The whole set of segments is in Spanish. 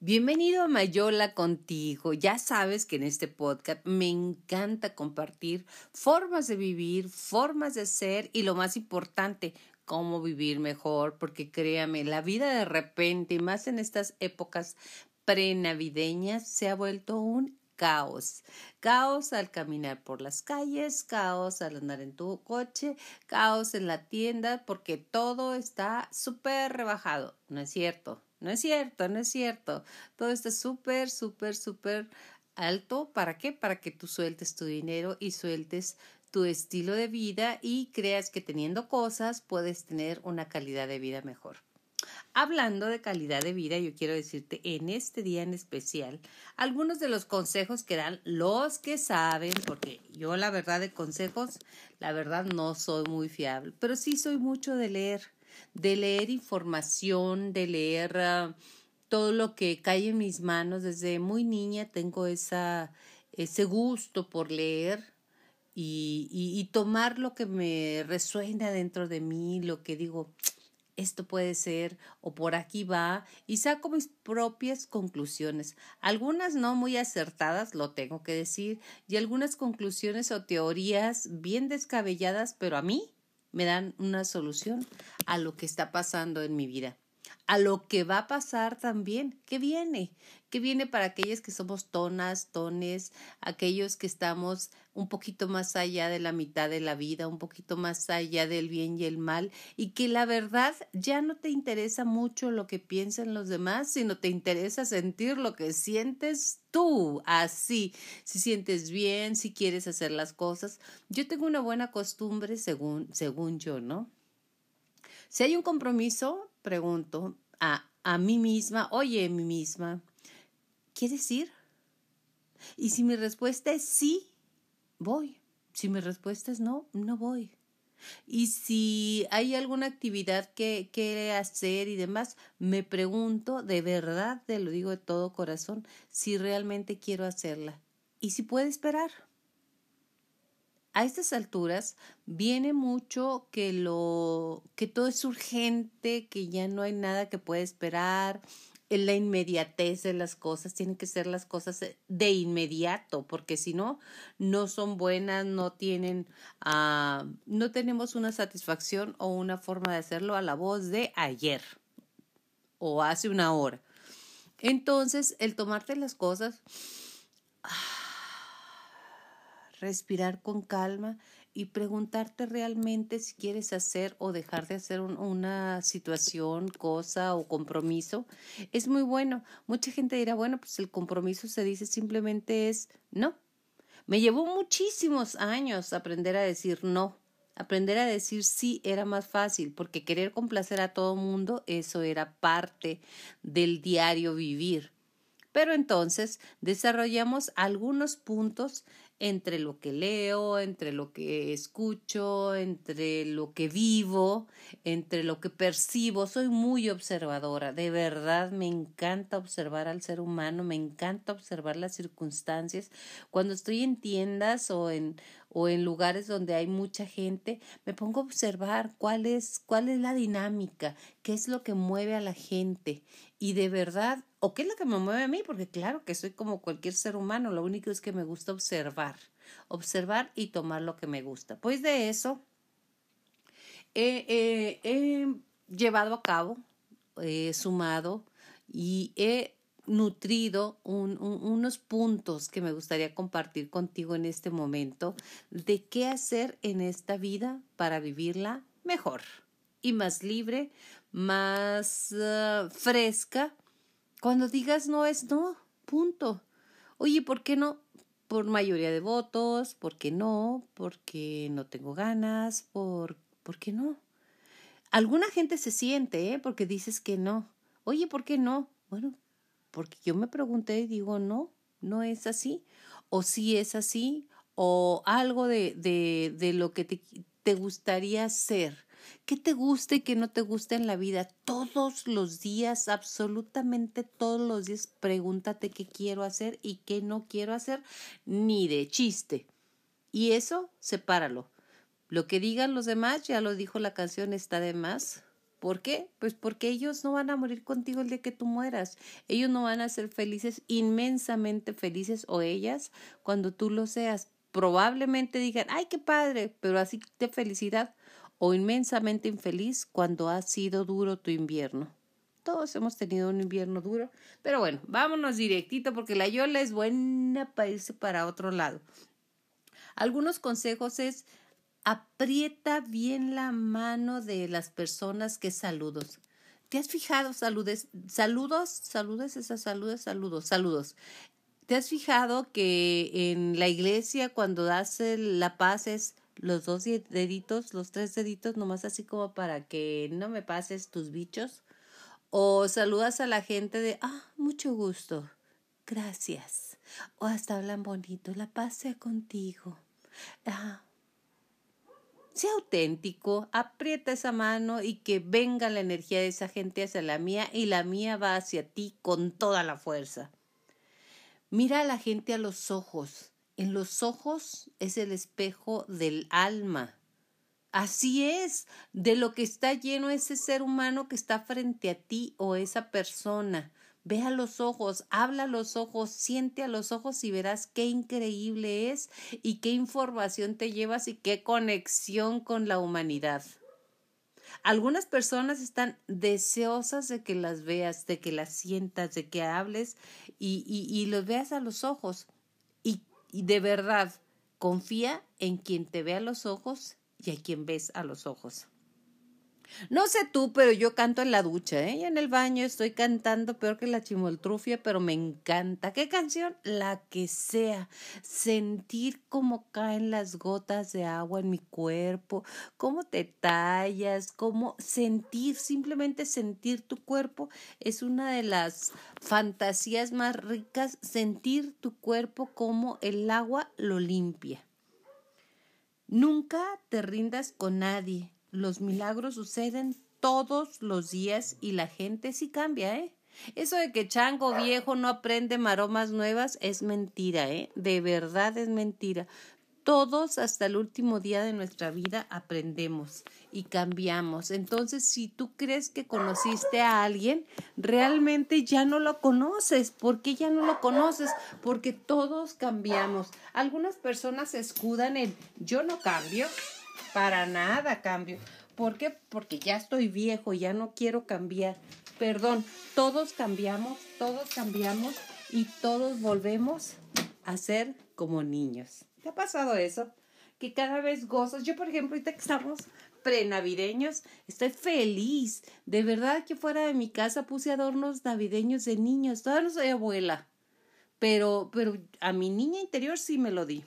Bienvenido a Mayola contigo. Ya sabes que en este podcast me encanta compartir formas de vivir, formas de ser y lo más importante, cómo vivir mejor, porque créame, la vida de repente, más en estas épocas prenavideñas, se ha vuelto un caos. Caos al caminar por las calles, caos al andar en tu coche, caos en la tienda, porque todo está súper rebajado. No es cierto, no es cierto, no es cierto. Todo está súper, súper, súper alto. ¿Para qué? Para que tú sueltes tu dinero y sueltes tu estilo de vida y creas que teniendo cosas puedes tener una calidad de vida mejor. Hablando de calidad de vida, yo quiero decirte en este día en especial algunos de los consejos que dan los que saben, porque yo la verdad de consejos, la verdad no soy muy fiable, pero sí soy mucho de leer de leer información, de leer ah, todo lo que cae en mis manos. Desde muy niña tengo esa, ese gusto por leer y, y, y tomar lo que me resuena dentro de mí, lo que digo, esto puede ser o por aquí va y saco mis propias conclusiones. Algunas no muy acertadas, lo tengo que decir, y algunas conclusiones o teorías bien descabelladas, pero a mí me dan una solución a lo que está pasando en mi vida, a lo que va a pasar también, que viene, que viene para aquellos que somos tonas, tones, aquellos que estamos un poquito más allá de la mitad de la vida, un poquito más allá del bien y el mal, y que la verdad ya no te interesa mucho lo que piensan los demás, sino te interesa sentir lo que sientes tú, así, si sientes bien, si quieres hacer las cosas. Yo tengo una buena costumbre, según, según yo, ¿no? Si hay un compromiso, pregunto a, a mí misma, oye, mí misma, ¿Quieres ir? Y si mi respuesta es sí, voy. Si mi respuesta es no, no voy. Y si hay alguna actividad que quiere hacer y demás, me pregunto de verdad, te lo digo de todo corazón, si realmente quiero hacerla. Y si puede esperar. A estas alturas viene mucho que lo que todo es urgente, que ya no hay nada que pueda esperar, en la inmediatez de las cosas, tienen que ser las cosas de inmediato, porque si no, no son buenas, no tienen, uh, no tenemos una satisfacción o una forma de hacerlo a la voz de ayer o hace una hora. Entonces, el tomarte las cosas, respirar con calma y preguntarte realmente si quieres hacer o dejar de hacer una situación, cosa o compromiso, es muy bueno. Mucha gente dirá, bueno, pues el compromiso se dice simplemente es no. Me llevó muchísimos años aprender a decir no. Aprender a decir sí era más fácil, porque querer complacer a todo mundo, eso era parte del diario vivir. Pero entonces desarrollamos algunos puntos entre lo que leo, entre lo que escucho, entre lo que vivo, entre lo que percibo. Soy muy observadora, de verdad me encanta observar al ser humano, me encanta observar las circunstancias. Cuando estoy en tiendas o en o en lugares donde hay mucha gente, me pongo a observar cuál es cuál es la dinámica, qué es lo que mueve a la gente y de verdad o qué es lo que me mueve a mí, porque claro que soy como cualquier ser humano, lo único es que me gusta observar, observar y tomar lo que me gusta. Pues de eso he, llevado a cabo, he sumado y he nutrido unos puntos que me gustaría compartir contigo en este momento de qué hacer en esta vida para vivirla mejor y más libre, más ah, fresca cuando digas no es no, punto. Oye, ¿por qué no? Por mayoría de votos, ¿por qué no? Porque no tengo ganas, por, ¿por qué no? Alguna gente se siente, ¿eh? Porque dices que no. Oye, ¿por qué no? Bueno, porque yo me pregunté y digo, no, no es así. O sí es así, o algo de, de, de lo que te, te gustaría ser ¿Qué te gusta y qué no te gusta en la vida? Todos los días, absolutamente todos los días, pregúntate qué quiero hacer y qué no quiero hacer, ni de chiste. Y eso, sepáralo. Lo que digan los demás, ya lo dijo la canción, está de más. ¿Por qué? Pues porque ellos no van a morir contigo el día que tú mueras. Ellos no van a ser felices, inmensamente felices, o ellas, cuando tú lo seas. Probablemente digan, ay, qué padre, pero así de felicidad, o inmensamente infeliz cuando ha sido duro tu invierno. Todos hemos tenido un invierno duro, pero bueno, vámonos directito porque la Yola es buena para irse para otro lado. Algunos consejos es aprieta bien la mano de las personas que saludos. ¿Te has fijado, saludes, saludos, saludes, esas saludes, saludos, saludos? ¿Te has fijado que en la iglesia cuando das la paz es los dos deditos, los tres deditos, nomás así como para que no me pases tus bichos? O saludas a la gente de, ah, mucho gusto, gracias. O hasta hablan bonito, la paz sea contigo. Ah, sea auténtico, aprieta esa mano y que venga la energía de esa gente hacia la mía y la mía va hacia ti con toda la fuerza. Mira a la gente a los ojos. En los ojos es el espejo del alma. Así es, de lo que está lleno ese ser humano que está frente a ti o esa persona. Ve a los ojos, habla a los ojos, siente a los ojos y verás qué increíble es y qué información te llevas y qué conexión con la humanidad. Algunas personas están deseosas de que las veas, de que las sientas, de que hables y, los veas a los ojos. Y, y de verdad, confía en quien te ve a los ojos y a quien ves a los ojos. No sé tú, pero yo canto en la ducha, ¿eh? Y en el baño estoy cantando peor que la chimoltrufia, pero me encanta. ¿Qué canción? La que sea. Sentir cómo caen las gotas de agua en mi cuerpo, cómo te tallas, cómo sentir, simplemente sentir tu cuerpo es una de las fantasías más ricas, sentir tu cuerpo como el agua lo limpia. Nunca te rindas con nadie. Los milagros suceden todos los días y la gente sí cambia, ¿eh? Eso de que chango viejo no aprende maromas nuevas es mentira, ¿eh? De verdad es mentira. Todos hasta el último día de nuestra vida aprendemos y cambiamos. Entonces, si tú crees que conociste a alguien, realmente ya no lo conoces. ¿Por qué ya no lo conoces? Porque todos cambiamos. Algunas personas se escudan en yo no cambio, para nada cambio. ¿Por qué? Porque ya estoy viejo, ya no quiero cambiar. Perdón, todos cambiamos, todos cambiamos y todos volvemos a ser como niños. ¿Te ha pasado eso? Que cada vez gozas. Yo, por ejemplo, ahorita que estamos prenavideños, estoy feliz. De verdad que fuera de mi casa puse adornos navideños de niños. Todavía no soy abuela. Pero, pero a mi niña interior sí me lo di.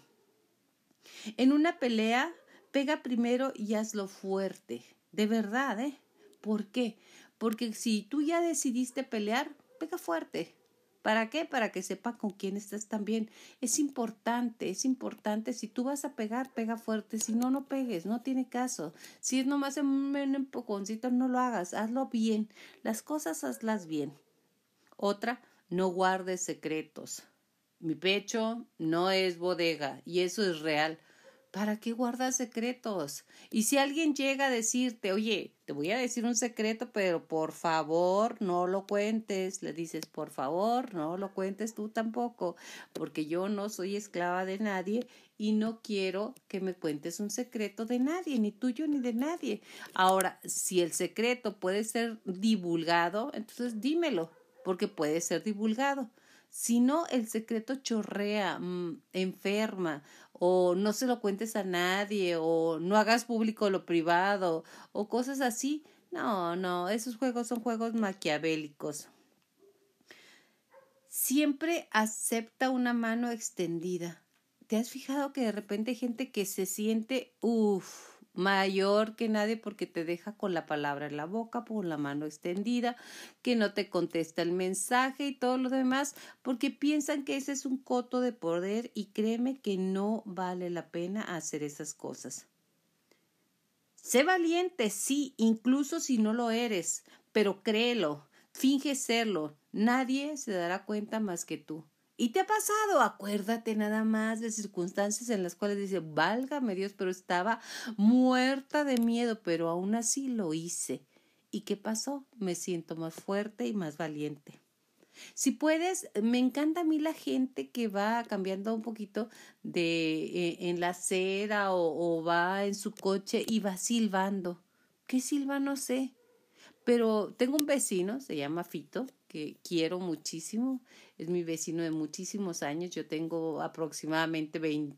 En una pelea, pega primero y hazlo fuerte. De verdad, ¿eh? ¿Por qué? Porque si tú ya decidiste pelear, pega fuerte. ¿Para qué? Para que sepa con quién estás también. Es importante, es importante. Si tú vas a pegar, pega fuerte. Si no, no pegues, no tiene caso. Si es nomás un empujoncito, no lo hagas. Hazlo bien. Las cosas hazlas bien. Otra, no guardes secretos. Mi pecho no es bodega y eso es real. ¿Para qué guardas secretos? Y si alguien llega a decirte, oye, te voy a decir un secreto, pero por favor no lo cuentes, le dices, por favor no lo cuentes tú tampoco, porque yo no soy esclava de nadie y no quiero que me cuentes un secreto de nadie, ni tuyo ni de nadie. Ahora, si el secreto puede ser divulgado, entonces dímelo, porque puede ser divulgado. Si no, el secreto chorrea, mm, enferma, o no se lo cuentes a nadie, o no hagas público lo privado, o cosas así. No, no, esos juegos son juegos maquiavélicos. Siempre acepta una mano extendida. ¿Te has fijado que de repente hay gente que se siente, uff, mayor que nadie porque te deja con la palabra en la boca, con la mano extendida, que no te contesta el mensaje y todo lo demás, porque piensan que ese es un coto de poder y créeme que no vale la pena hacer esas cosas. Sé valiente, sí, incluso si no lo eres, pero créelo, finge serlo, nadie se dará cuenta más que tú. ¿Y te ha pasado? Acuérdate nada más de circunstancias en las cuales dice, válgame Dios, pero estaba muerta de miedo, pero aún así lo hice. ¿Y qué pasó? Me siento más fuerte y más valiente. Si puedes, me encanta a mí la gente que va cambiando un poquito de eh, en la acera o, o, va en su coche y va silbando. ¿Qué silba? No sé. Pero tengo un vecino, se llama Fito, que quiero muchísimo. Es mi vecino de muchísimos años. Yo tengo aproximadamente 20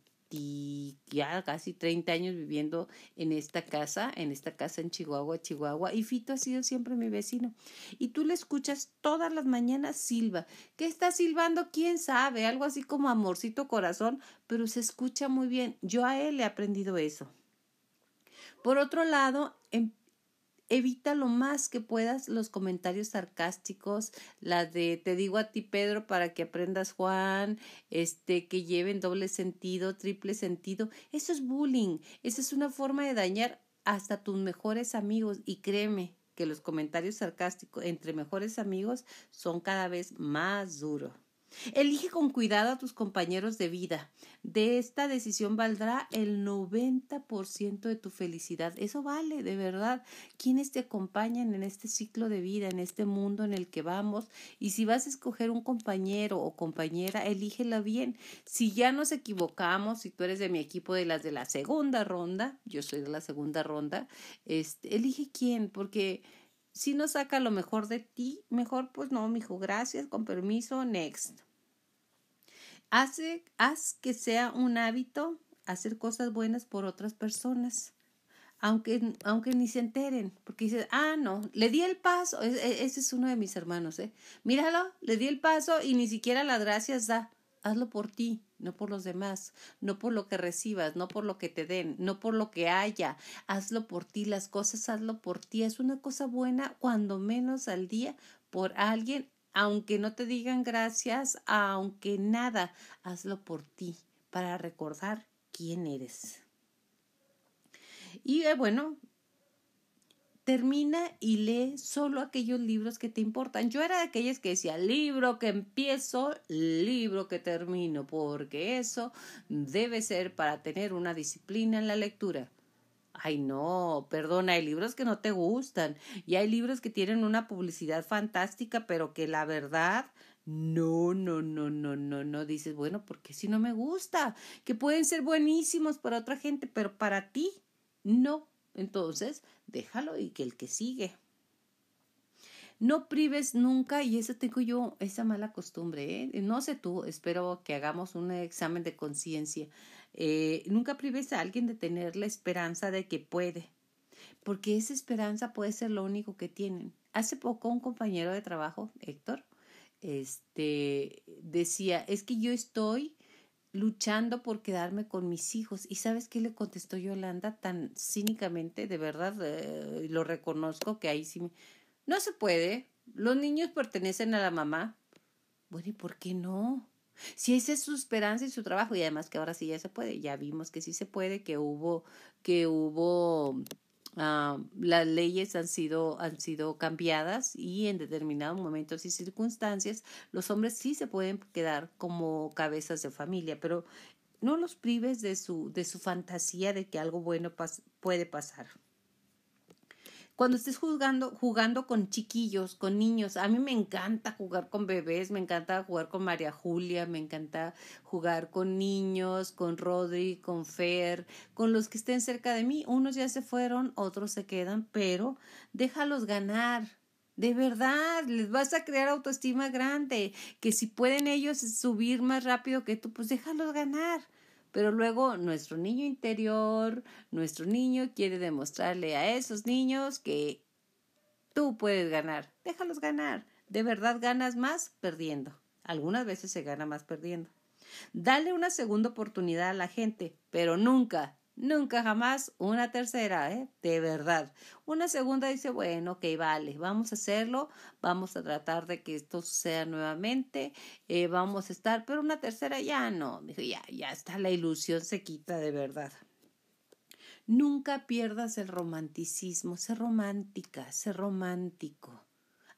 ya casi 30 años viviendo en esta casa, en esta casa en Chihuahua, Chihuahua, y Fito ha sido siempre mi vecino. Y tú le escuchas todas las mañanas silba. ¿Qué está silbando? ¿Quién sabe? Algo así como amorcito corazón, pero se escucha muy bien. Yo a él he aprendido eso. Por otro lado, en evita lo más que puedas los comentarios sarcásticos, las de te digo a ti Pedro para que aprendas Juan, este que lleven doble sentido, triple sentido, eso es bullying, esa es una forma de dañar hasta tus mejores amigos y créeme que los comentarios sarcásticos entre mejores amigos son cada vez más duros. Elige con cuidado a tus compañeros de vida. De esta decisión valdrá el 90% de tu felicidad. Eso vale, de verdad. Quienes te acompañan en este ciclo de vida, en este mundo en el que vamos. Y si vas a escoger un compañero o compañera, elígela bien. Si ya nos equivocamos, si tú eres de mi equipo de las de la segunda ronda, yo soy de la segunda ronda, este, elige quién, porque si no saca lo mejor de ti, mejor pues no, mijo, gracias, con permiso, next. Hace, haz que sea un hábito hacer cosas buenas por otras personas, aunque, aunque ni se enteren, porque dices, ah, no, le di el paso, e, e, ese es uno de mis hermanos, ¿eh? Míralo, le di el paso y ni siquiera las gracias da. Hazlo por ti, no por los demás, no por lo que recibas, no por lo que te den, no por lo que haya. Hazlo por ti, las cosas hazlo por ti. Es una cosa buena, cuando menos al día, por alguien, aunque no te digan gracias, aunque nada, hazlo por ti, para recordar quién eres. Y eh, bueno, termina y lee solo aquellos libros que te importan. Yo era de aquellas que decía libro que empiezo, libro que termino, porque eso debe ser para tener una disciplina en la lectura. Ay, no, perdona, hay libros que no te gustan y hay libros que tienen una publicidad fantástica, pero que la verdad no, no, no, no, no, no. Dices, bueno, porque si no me gusta, que pueden ser buenísimos para otra gente, pero para ti no. Entonces, déjalo y que el que sigue. No prives nunca, y eso tengo yo, esa mala costumbre, ¿eh? no sé tú, espero que hagamos un examen de conciencia. Eh, nunca prives a alguien de tener la esperanza de que puede, porque esa esperanza puede ser lo único que tienen. Hace poco un compañero de trabajo, Héctor, este, decía, es que yo estoy luchando por quedarme con mis hijos. ¿Y sabes qué le contestó Yolanda tan cínicamente? De verdad, eh, lo reconozco que ahí sí me... No se puede. Los niños pertenecen a la mamá. Bueno, ¿y por qué no? Si esa es su esperanza y su trabajo, y además que ahora sí ya se puede, ya vimos que sí se puede, que hubo, que hubo Ah, las leyes han sido, han sido cambiadas y en determinados momentos y circunstancias los hombres sí se pueden quedar como cabezas de familia, pero no los prives de su, de su fantasía de que algo bueno puede pasar cuando estés jugando, jugando con chiquillos, con niños, a mí me encanta jugar con bebés, me encanta jugar con María Julia, me encanta jugar con niños, con Rodri, con Fer, con los que estén cerca de mí. Unos ya se fueron, otros se quedan, pero déjalos ganar. De verdad, les vas a crear autoestima grande, que si pueden ellos subir más rápido que tú, pues déjalos ganar. Pero luego nuestro niño interior, nuestro niño quiere demostrarle a esos niños que tú puedes ganar. Déjalos ganar. De verdad ganas más perdiendo. Algunas veces se gana más perdiendo. Dale una segunda oportunidad a la gente, pero nunca, Nunca jamás una tercera, ¿eh? De verdad. Una segunda dice, bueno, ok, vale, vamos a hacerlo, vamos a tratar de que esto suceda nuevamente, eh, vamos a estar, pero una tercera ya no, ya, ya está, la ilusión se quita de verdad. Nunca pierdas el romanticismo, sé romántica, sé romántico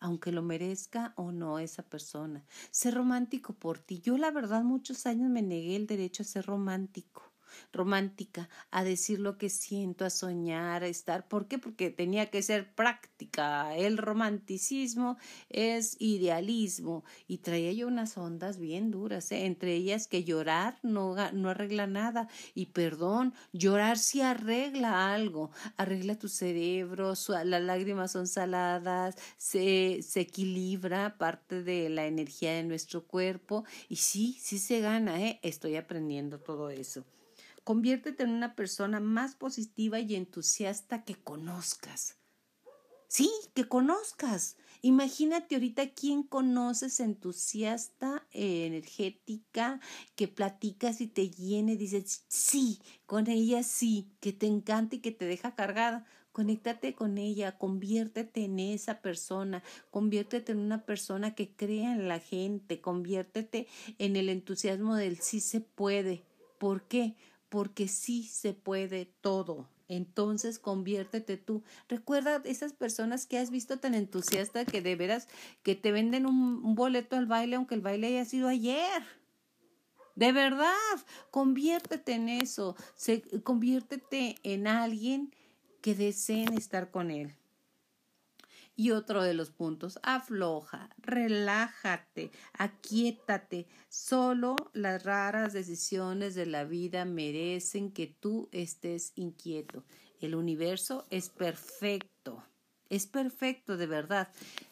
aunque lo merezca o no esa persona. Sé romántico por ti. Yo la verdad muchos años me negué el derecho a ser romántico romántica, a decir lo que siento, a soñar, a estar. ¿Por qué? Porque tenía que ser práctica. El romanticismo es idealismo y traía yo unas ondas bien duras, ¿eh? entre ellas que llorar no, no arregla nada y perdón, llorar sí arregla algo, arregla tu cerebro, las lágrimas son saladas, se, se equilibra parte de la energía de nuestro cuerpo y sí, sí se gana, ¿eh? estoy aprendiendo todo eso. Conviértete en una persona más positiva y entusiasta que conozcas. Sí, que conozcas. Imagínate ahorita quién conoces entusiasta, energética, que platicas y te llene, dices, sí, con ella sí, que te encanta y que te deja cargada. Conéctate con ella, conviértete en esa persona, conviértete en una persona que crea en la gente, conviértete en el entusiasmo del sí se puede. ¿Por qué? Porque sí se puede todo. Entonces conviértete tú. Recuerda esas personas que has visto tan entusiasta que de veras que te venden un, boleto al baile aunque el baile haya sido ayer. De verdad, conviértete en eso. Se, conviértete en alguien que deseen estar con él. Y otro de los puntos, afloja, relájate, aquietate. Solo las raras decisiones de la vida merecen que tú estés inquieto. El universo es perfecto. Es perfecto, de verdad.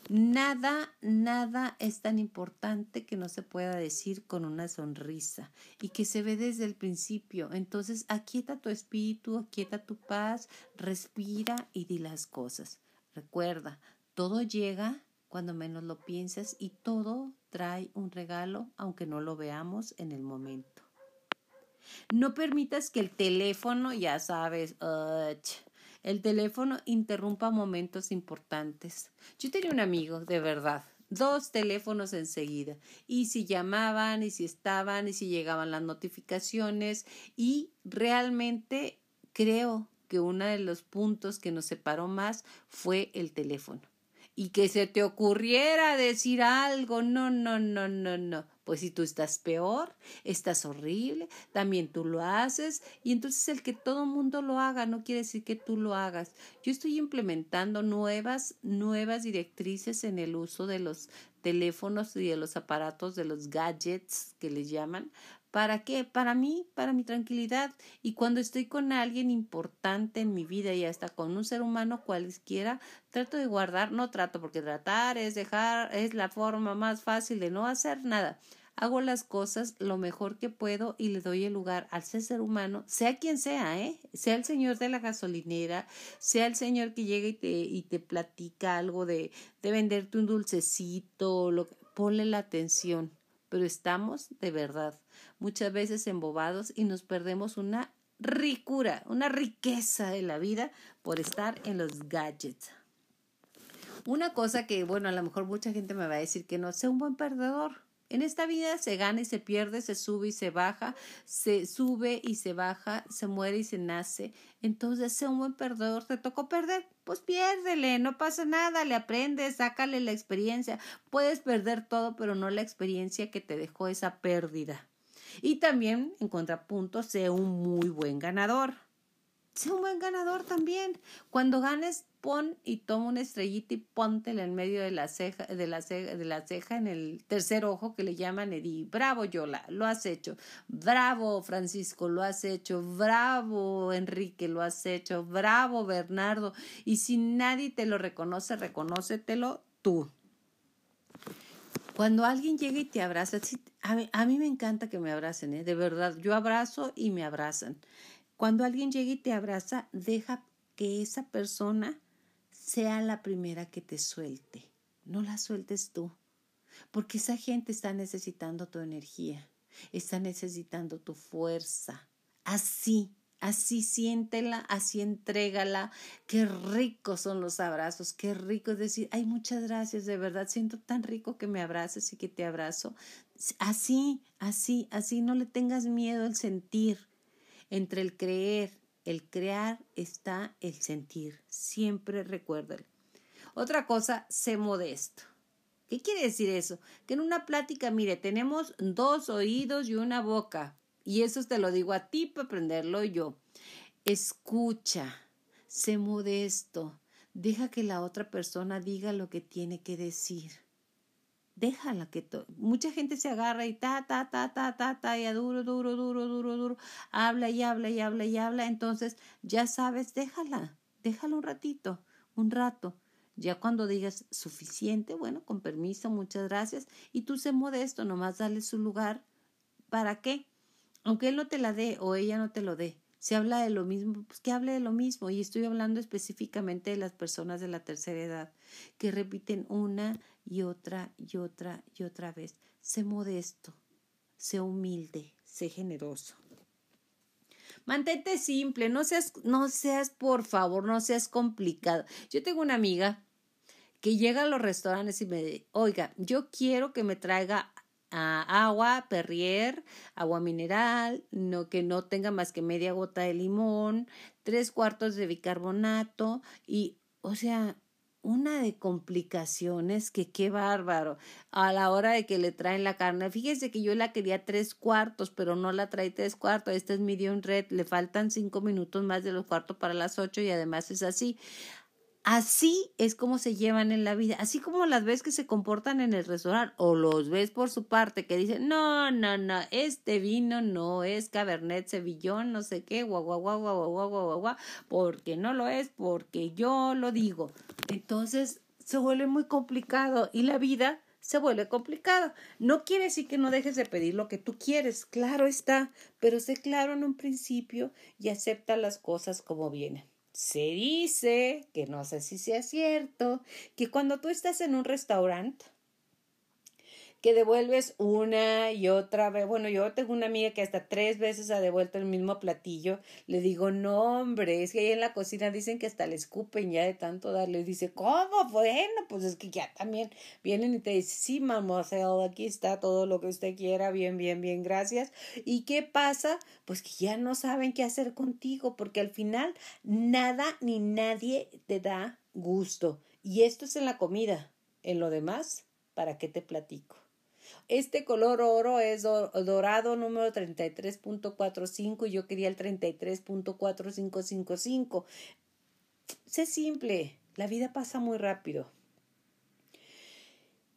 Nada, nada es tan importante que no se pueda decir con una sonrisa y que se ve desde el principio. Entonces, aquieta tu espíritu, aquieta tu paz, respira y di las cosas. Recuerda, todo llega cuando menos lo piensas y todo trae un regalo aunque no lo veamos en el momento. No permitas que el teléfono, ya sabes, el teléfono interrumpa momentos importantes. Yo tenía un amigo, de verdad, dos teléfonos enseguida. Y si llamaban, y si estaban, y si llegaban las notificaciones. Y realmente creo que uno de los puntos que nos separó más fue el teléfono y que se te ocurriera decir algo. No, no, no, no, no. Pues si tú estás peor, estás horrible, también tú lo haces y entonces el que todo mundo lo haga no quiere decir que tú lo hagas. Yo estoy implementando nuevas, nuevas directrices en el uso de los teléfonos y de los aparatos, de los gadgets que les llaman, ¿Para qué? Para mí, para mi tranquilidad. Y cuando estoy con alguien importante en mi vida y hasta con un ser humano cualquiera, trato de guardar, no trato porque tratar es dejar, es la forma más fácil de no hacer nada. Hago las cosas lo mejor que puedo y le doy el lugar al ser humano, sea quien sea, ¿eh? Sea el señor de la gasolinera, sea el señor que llega y te, y te platica algo de, de venderte un dulcecito, lo, ponle la atención. Pero estamos de verdad muchas veces embobados y nos perdemos una ricura, una riqueza de la vida por estar en los gadgets. Una cosa que, bueno, a lo mejor mucha gente me va a decir que no, sea un buen perdedor. En esta vida se gana y se pierde, se sube y se baja, se sube y se baja, se muere y se nace. Entonces, sea un buen perdedor, te tocó perder, pues piérdele, no pasa nada, le aprendes, sácale la experiencia. Puedes perder todo, pero no la experiencia que te dejó esa pérdida. Y también, en contrapunto, sé un muy buen ganador. Sé un buen ganador también. Cuando ganes, pon y toma una estrellita y póntela en medio de la ceja, de la ceja, de la ceja en el tercer ojo que le llaman Edi. Bravo, Yola, lo has hecho. Bravo, Francisco, lo has hecho. Bravo, Enrique, lo has hecho. Bravo, Bernardo. Y si nadie te lo reconoce, reconócetelo tú. Cuando alguien llega y te abraza, a mí, a mí me encanta que me abracen, ¿eh? de verdad, yo abrazo y me abrazan. Cuando alguien llega y te abraza, deja que esa persona sea la primera que te suelte. No la sueltes tú, porque esa gente está necesitando tu energía, está necesitando tu fuerza. Así Así siéntela, así entrégala. Qué ricos son los abrazos, qué rico es decir, ay, muchas gracias, de verdad, siento tan rico que me abraces y que te abrazo. Así, así, así, no le tengas miedo al sentir. Entre el creer, el crear está el sentir. Siempre recuérdalo. Otra cosa, sé modesto. ¿Qué quiere decir eso? Que en una plática, mire, tenemos dos oídos y una boca y eso te lo digo a ti para aprenderlo yo. Escucha, sé modesto, deja que la otra persona diga lo que tiene que decir. Déjala que mucha gente se agarra y ta ta ta ta ta ta y duro duro duro duro duro habla y habla y habla y habla, entonces ya sabes, déjala, déjala un ratito, un rato. Ya cuando digas suficiente, bueno, con permiso, muchas gracias, y tú sé modesto, nomás dale su lugar. ¿Para qué? Aunque él no te la dé o ella no te lo dé, se habla de lo mismo, pues que hable de lo mismo. Y estoy hablando específicamente de las personas de la tercera edad, que repiten una y otra y otra y otra vez. Sé modesto, sé humilde, sé generoso. Mantente simple, no seas, no seas, por favor, no seas complicado. Yo tengo una amiga que llega a los restaurantes y me dice, oiga, yo quiero que me traiga agua, perrier, agua mineral, no que no tenga más que media gota de limón, tres cuartos de bicarbonato y, o sea, una de complicaciones que qué bárbaro a la hora de que le traen la carne. Fíjese que yo la quería tres cuartos, pero no la trae tres cuartos. Esta es medium red, le faltan cinco minutos más de los cuartos para las ocho y además es así. Así es como se llevan en la vida, así como las ves que se comportan en el restaurante o los ves por su parte que dicen, no, no, no, este vino no es Cabernet Sevillón, no sé qué, guau, guau, guau, guau, guau, guau, guau, porque no lo es, porque yo lo digo. Entonces se vuelve muy complicado y la vida se vuelve complicada. No quiere decir que no dejes de pedir lo que tú quieres, claro está, pero sé claro en un principio y acepta las cosas como vienen. Se dice, que no sé si sea cierto, que cuando tú estás en un restaurante, que devuelves una y otra vez. Bueno, yo tengo una amiga que hasta tres veces ha devuelto el mismo platillo. Le digo, no, hombre, es que ahí en la cocina dicen que hasta le escupen ya de tanto darle. Dice, ¿cómo? Bueno, pues es que ya también vienen y te dicen, sí, mademoiselle, aquí está todo lo que usted quiera, bien, bien, bien, gracias. ¿Y qué pasa? Pues que ya no saben qué hacer contigo, porque al final nada ni nadie te da gusto. Y esto es en la comida. En lo demás, ¿para qué te platico? Este color oro es dorado número 33.45 y yo quería el 33.4555. Sé simple, la vida pasa muy rápido.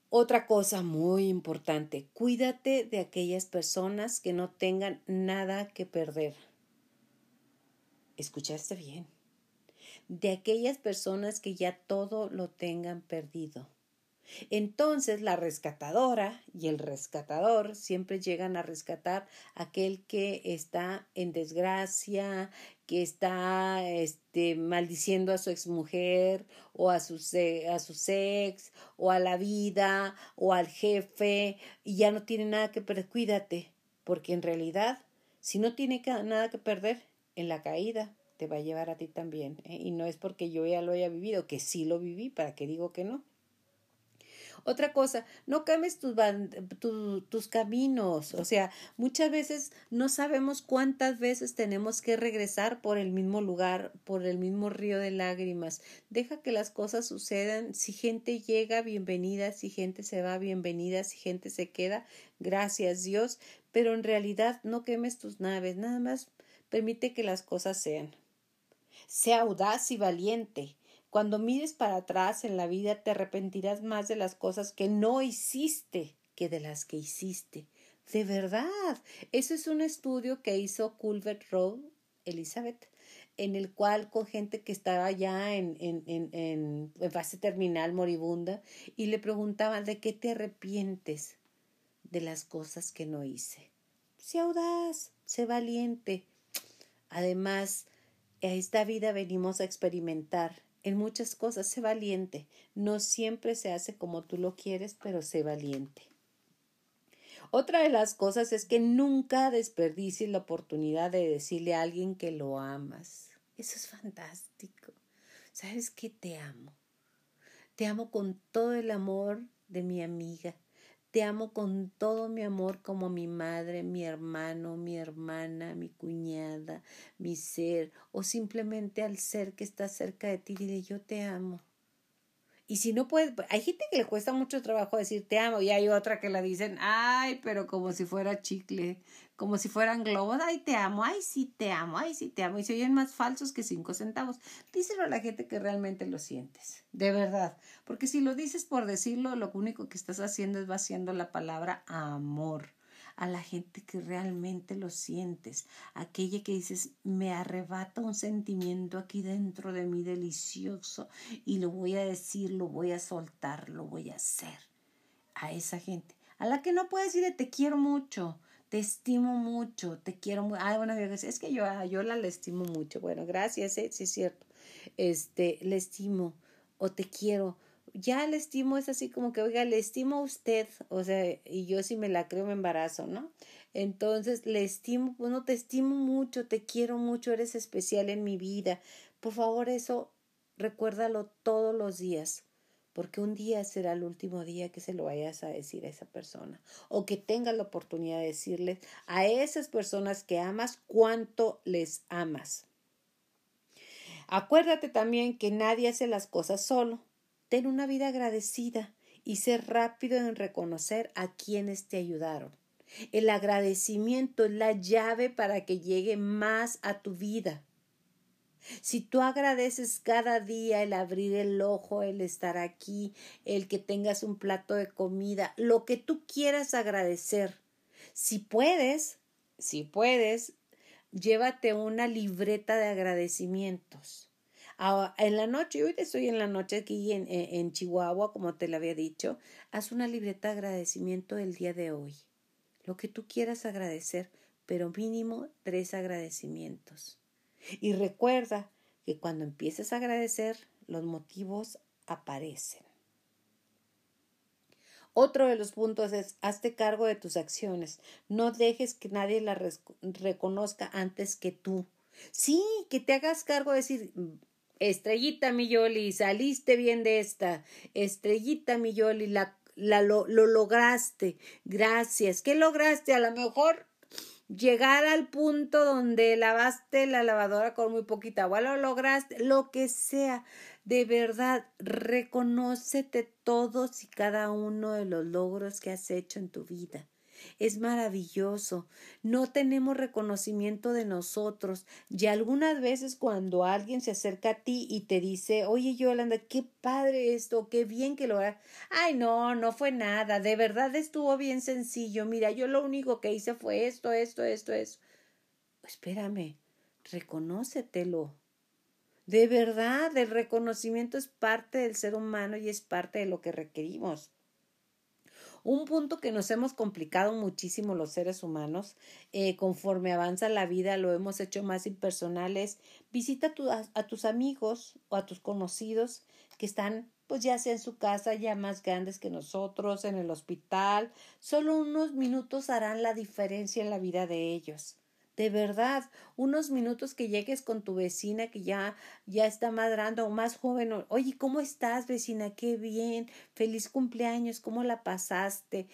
Otra cosa muy importante, cuídate de aquellas personas que no tengan nada que perder. ¿Escuchaste bien? De aquellas personas que ya todo lo tengan perdido. Entonces la rescatadora y el rescatador siempre llegan a rescatar a aquel que está en desgracia, que está este, maldiciendo a su exmujer o a su, a su ex o a la vida o al jefe y ya no tiene nada que perder. Cuídate, porque en realidad, si no tiene nada que perder, en la caída te va a llevar a ti también. ¿eh? Y no es porque yo ya lo haya vivido, que sí lo viví, para que digo que no. Otra cosa, no cambies tus, tus caminos. O sea, muchas veces no sabemos cuántas veces tenemos que regresar por el mismo lugar, por el mismo río de lágrimas. Deja que las cosas sucedan. Si gente llega, bienvenida. Si gente se va, bienvenida. Si gente se queda, gracias Dios. Pero en realidad no quemes tus naves. Nada más permite que las cosas sean. Sea audaz y valiente. Cuando mires para atrás en la vida te arrepentirás más de las cosas que no hiciste que de las que hiciste. De verdad. Eso es un estudio que hizo Culver Road, Elizabeth, en el cual con gente que estaba ya en, en, en, en, fase terminal moribunda y le preguntaban de qué te arrepientes de las cosas que no hice. Sé audaz, sé valiente. Además, a esta vida venimos a experimentar en muchas cosas, sé valiente. No siempre se hace como tú lo quieres, pero sé valiente. Otra de las cosas es que nunca desperdicies la oportunidad de decirle a alguien que lo amas. Eso es fantástico. ¿Sabes qué? Te amo. Te amo con todo el amor de mi amiga. Te amo con todo mi amor como mi madre, mi hermano, mi hermana, mi cuñada, mi ser, o simplemente al ser que está cerca de ti, dile yo te amo. Y si no puedes, hay gente que le cuesta mucho trabajo decir te amo y hay otra que la dicen, ay, pero como si fuera chicle, como si fueran globos, ay, te amo, ay, sí, te amo, ay, sí, te amo. Y se oyen más falsos que cinco centavos. Díselo a la gente que realmente lo sientes, de verdad. Porque si lo dices por decirlo, lo único que estás haciendo es vaciando la palabra amor a la gente que realmente lo sientes, aquella que dices, me arrebata un sentimiento aquí dentro de mí delicioso y lo voy a decir, lo voy a soltar, lo voy a hacer. A esa gente, a la que no puedes decir te quiero mucho, te estimo mucho, te quiero mucho. Ah, bueno, es que yo, yo la le estimo mucho. Bueno, gracias, eh, sí es cierto. Este, le estimo o te quiero ya le estimo es así como que, oiga, le estimo a usted, o sea, y yo si me la creo me embarazo, ¿no? Entonces, le estimo, pues no, te estimo mucho, te quiero mucho, eres especial en mi vida. Por favor, eso recuérdalo todos los días, porque un día será el último día que se lo vayas a decir a esa persona, o que tengas la oportunidad de decirles a esas personas que amas cuánto les amas. Acuérdate también que nadie hace las cosas solo. Ten una vida agradecida y ser rápido en reconocer a quienes te ayudaron. El agradecimiento es la llave para que llegue más a tu vida. Si tú agradeces cada día el abrir el ojo, el estar aquí, el que tengas un plato de comida, lo que tú quieras agradecer, si puedes, si puedes, llévate una libreta de agradecimientos en la noche, hoy estoy en la noche aquí en, en Chihuahua, como te lo había dicho, haz una libreta de agradecimiento del día de hoy. Lo que tú quieras agradecer, pero mínimo tres agradecimientos. Y recuerda que cuando empieces a agradecer, los motivos aparecen. Otro de los puntos es hazte cargo de tus acciones. No dejes que nadie las reconozca antes que tú. Sí, que te hagas cargo de decir, Estrellita mi Yoli, saliste bien de esta. Estrellita mi Yoli, la, la lo, lo lograste. Gracias. ¿Qué lograste? A lo mejor llegar al punto donde lavaste la lavadora con muy poquita agua, lo lograste, lo que sea. De verdad, reconócete todos y cada uno de los logros que has hecho en tu vida es maravilloso. No tenemos reconocimiento de nosotros. Y algunas veces cuando alguien se acerca a ti y te dice, oye Yolanda, qué padre esto, qué bien que lo hagas. Ay, no, no fue nada. De verdad estuvo bien sencillo. Mira, yo lo único que hice fue esto, esto, esto, esto. Espérame, reconócetelo. De verdad, el reconocimiento es parte del ser humano y es parte de lo que requerimos. Un punto que nos hemos complicado muchísimo los seres humanos, eh, conforme avanza la vida, lo hemos hecho más impersonales. Visita a, tus amigos o a tus conocidos que están pues ya sea en su casa, ya más grandes que nosotros, en el hospital. Solo unos minutos harán la diferencia en la vida de ellos de verdad, unos minutos que llegues con tu vecina que ya, ya está madrando o más joven, oye, ¿cómo estás, vecina? Qué bien, feliz cumpleaños, ¿cómo la pasaste?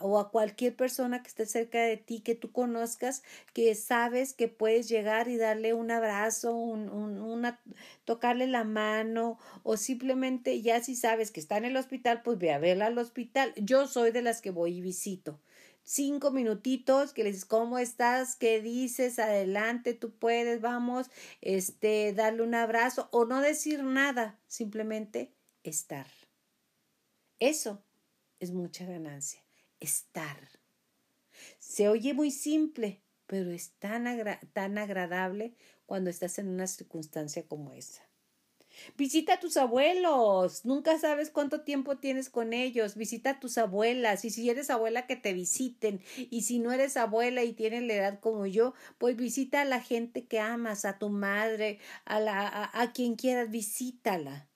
o a cualquier persona que esté cerca de ti, que tú conozcas, que sabes que puedes llegar y darle un abrazo, un, un, una, tocarle la mano, o simplemente ya si sabes que está en el hospital, pues ve a verla al hospital. Yo soy de las que voy y visito cinco minutitos que le dices cómo estás, qué dices, adelante, tú puedes, vamos, este, darle un abrazo o no decir nada, simplemente estar. Eso es mucha ganancia, estar. Se oye muy simple, pero es tan, tan agradable cuando estás en una circunstancia como esa. Visita a tus abuelos, nunca sabes cuánto tiempo tienes con ellos, visita a tus abuelas y si eres abuela que te visiten y si no eres abuela y tienes la edad como yo, pues visita a la gente que amas, a tu madre, a, la, a, a quien quieras, visítala,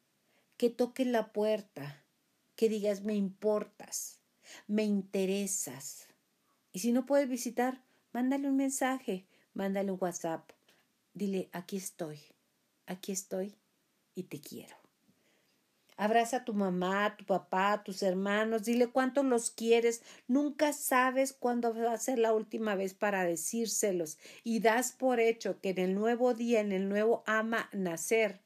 que toque la puerta, que digas me importas, me interesas. Y si no puedes visitar, mándale un mensaje, mándale un WhatsApp, dile aquí estoy, aquí estoy y te quiero. Abraza a tu mamá, a tu papá, a tus hermanos, dile cuánto los quieres. Nunca sabes cuándo va a ser la última vez para decírselos y das por hecho que en el nuevo día, en el nuevo ama nacer,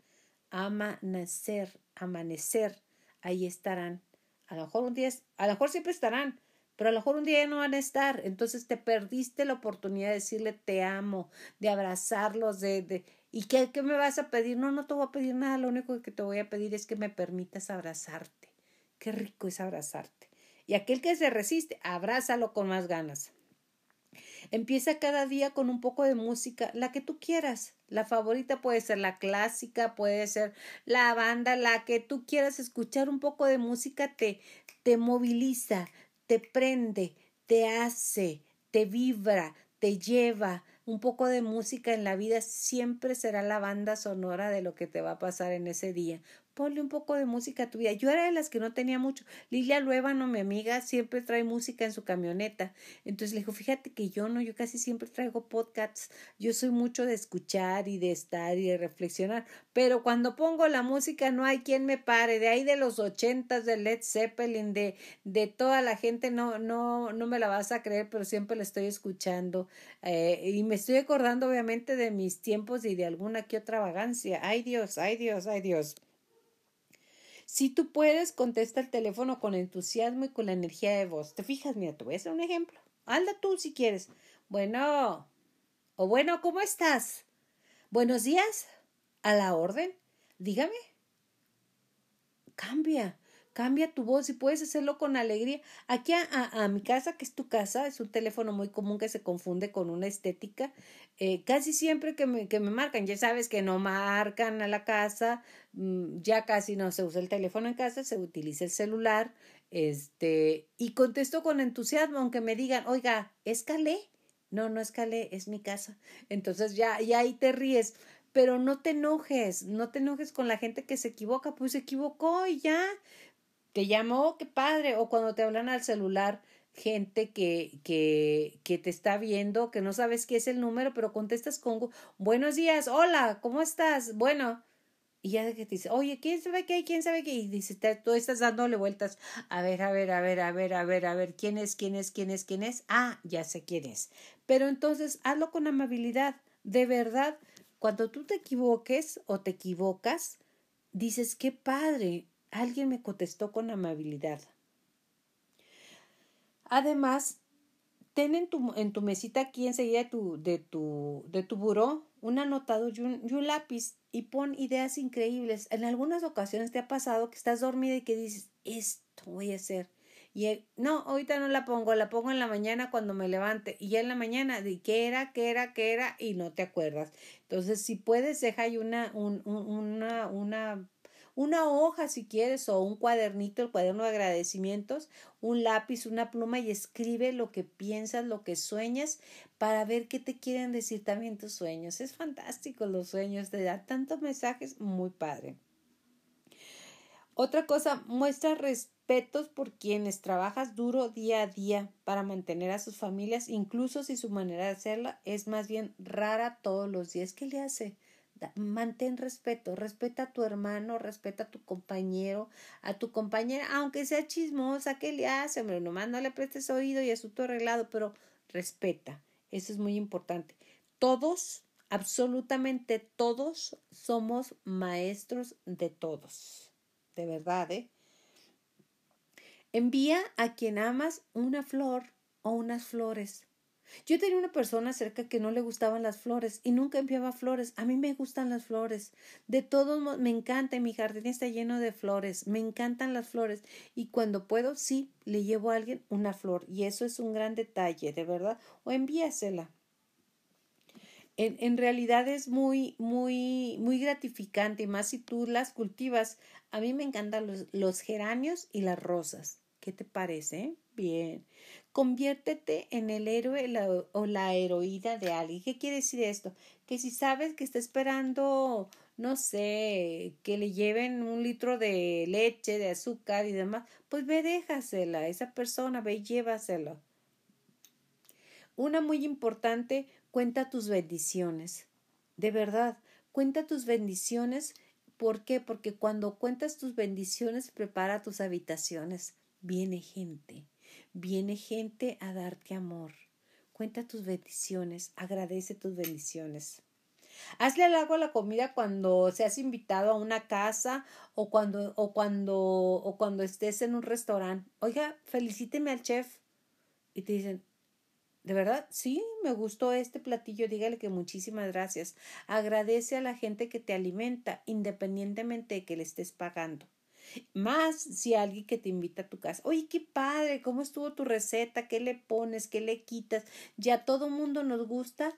amanecer, amanecer, ahí estarán. A lo mejor un día, a lo mejor siempre estarán, pero a lo mejor un día ya no van a estar. Entonces te perdiste la oportunidad de decirle te amo, de abrazarlos, de ¿y qué, qué me vas a pedir? No, no te voy a pedir nada, lo único que te voy a pedir es que me permitas abrazarte. Qué rico es abrazarte. Y aquel que se resiste, abrázalo con más ganas. Empieza cada día con un poco de música, la que tú quieras. La favorita puede ser la clásica, puede ser la banda, la que tú quieras escuchar. Un poco de música te, te moviliza, te prende, te hace, te vibra, te lleva. Un poco de música en la vida siempre será la banda sonora de lo que te va a pasar en ese día ponle un poco de música a tu vida. Yo era de las que no tenía mucho. Lilia Luébano, mi amiga, siempre trae música en su camioneta. Entonces le dijo, fíjate que yo no, yo casi siempre traigo podcasts. Yo soy mucho de escuchar y de estar y de reflexionar. Pero cuando pongo la música no hay quien me pare. De ahí de los ochentas, de Led Zeppelin, de, de toda la gente, no, no, no me la vas a creer, pero siempre la estoy escuchando. Eh, y me estoy acordando obviamente de mis tiempos y de alguna que otra vagancia. Ay Dios, ay Dios, ay Dios. Si tú puedes, contesta el teléfono con entusiasmo y con la energía de voz. ¿Te fijas? Mira, te voy a hacer un ejemplo. Hazla tú si quieres. Bueno. O bueno, ¿cómo estás? Buenos días. A la orden. Dígame. Cambia cambia tu voz y puedes hacerlo con alegría. Aquí a, a, mi casa, que es tu casa, es un teléfono muy común que se confunde con una estética. Eh, casi siempre que me, que me marcan, ya sabes que no marcan a la casa, mm, ya casi no se usa el teléfono en casa, se utiliza el celular, este, y contesto con entusiasmo, aunque me digan, oiga, escalé. No, no escalé, es mi casa. Entonces ya, ya ahí te ríes pero no te enojes, no te enojes con la gente que se equivoca, pues se equivocó y ya, te llamó, qué padre, o cuando te hablan al celular, gente que, que, que te está viendo, que no sabes qué es el número, pero contestas con buenos días, hola, ¿cómo estás? Bueno, y ya que te dice, oye, ¿quién sabe qué? ¿Quién sabe qué? Y dice, tú estás dándole vueltas, a ver, a ver, a ver, a ver, a ver, a ver, ¿quién es, quién es, quién es, quién es? Ah, ya sé quién es. Pero entonces, hazlo con amabilidad, de verdad, cuando tú te equivoques o te equivocas, dices, qué padre, Alguien me contestó con amabilidad. Además, ten en tu, en tu mesita aquí enseguida de tu, de tu, de tu buró un anotado y un, lápiz y pon ideas increíbles. En algunas ocasiones te ha pasado que estás dormida y que dices, esto voy a hacer. Y no, ahorita no la pongo, la pongo en la mañana cuando me levante. Y ya en la mañana, de qué era, qué era, qué era, y no te acuerdas. Entonces, si puedes, deja ahí una, un, una, una una hoja si quieres o un cuadernito, el cuaderno de agradecimientos, un lápiz, una pluma y escribe lo que piensas, lo que sueñas para ver qué te quieren decir también tus sueños. Es fantástico los sueños, te da tantos mensajes, muy padre. Otra cosa, muestra respetos por quienes trabajas duro día a día para mantener a sus familias, incluso si su manera de hacerla es más bien rara todos los días. ¿Qué le hace? Mantén respeto, respeta a tu hermano, respeta a tu compañero, a tu compañera, aunque sea chismosa, ¿qué le hace? Hombre, nomás no le prestes oído y asunto arreglado, pero respeta, eso es muy importante. Todos, absolutamente todos, somos maestros de todos, de verdad, ¿eh? Envía a quien amas una flor o unas flores yo tenía una persona cerca que no le gustaban las flores y nunca enviaba flores. A mí me gustan las flores. De todos modos, me encanta. Mi jardín está lleno de flores. Me encantan las flores. Y cuando puedo, sí, le llevo a alguien una flor. Y eso es un gran detalle, de verdad. O envíasela. En, en realidad es muy, muy, muy gratificante, y más si tú las cultivas. A mí me encantan los, los geranios y las rosas. ¿Qué te parece? Bien. Conviértete en el héroe o la heroína de alguien. ¿Qué quiere decir esto? Que si sabes que está esperando, no sé, que le lleven un litro de leche, de azúcar y demás, pues ve, déjasela a esa persona, ve, llévaselo. Una muy importante, cuenta tus bendiciones. De verdad, cuenta tus bendiciones. ¿Por qué? Porque cuando cuentas tus bendiciones, prepara tus habitaciones viene gente, viene gente a darte amor. Cuenta tus bendiciones, agradece tus bendiciones. Hazle algo a la comida cuando seas invitado a una casa o cuando, o cuando, o cuando estés en un restaurante. Oiga, felicíteme al chef. Y te dicen, ¿de verdad? Sí, me gustó este platillo. Dígale que muchísimas gracias. Agradece a la gente que te alimenta, independientemente de que le estés pagando. Más si alguien que te invita a tu casa. Oye, qué padre, ¿cómo estuvo tu receta? ¿Qué le pones? ¿Qué le quitas? Ya todo mundo nos gusta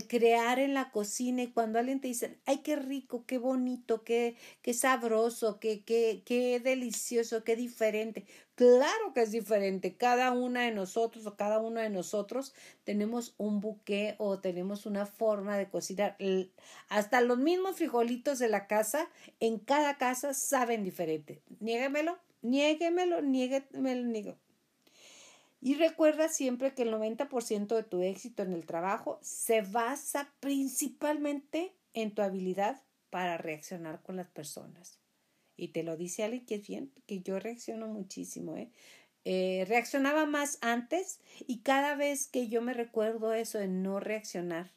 crear en la cocina y cuando alguien te dice, ay, qué rico, qué bonito, qué, qué sabroso, qué, qué, qué delicioso, qué diferente. Claro que es diferente. Cada una de nosotros o cada uno de nosotros tenemos un buque o tenemos una forma de cocinar. Hasta los mismos frijolitos de la casa, en cada casa saben diferente. Niéguemelo, niéguemelo, niéguemelo, niéguemelo. Y recuerda siempre que el 90% de tu éxito en el trabajo se basa principalmente en tu habilidad para reaccionar con las personas. Y te lo dice alguien que es bien, que yo reacciono muchísimo. ¿eh? Eh, reaccionaba más antes y cada vez que yo me recuerdo eso de no reaccionar,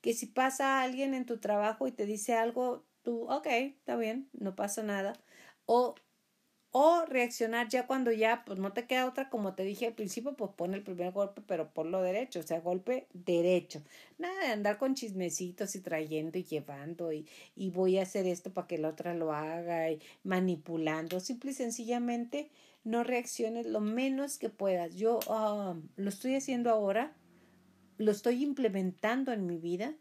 que si pasa alguien en tu trabajo y te dice algo, tú, ok, está bien, no pasa nada. O o reaccionar ya cuando ya pues no te queda otra como te dije al principio pues pon el primer golpe pero por lo derecho o sea golpe derecho. Nada de andar con chismecitos y trayendo y llevando y, y voy a hacer esto para que la otra lo haga y manipulando. Simple y sencillamente no reacciones lo menos que puedas. Yo ah, lo estoy haciendo ahora lo estoy implementando en mi vida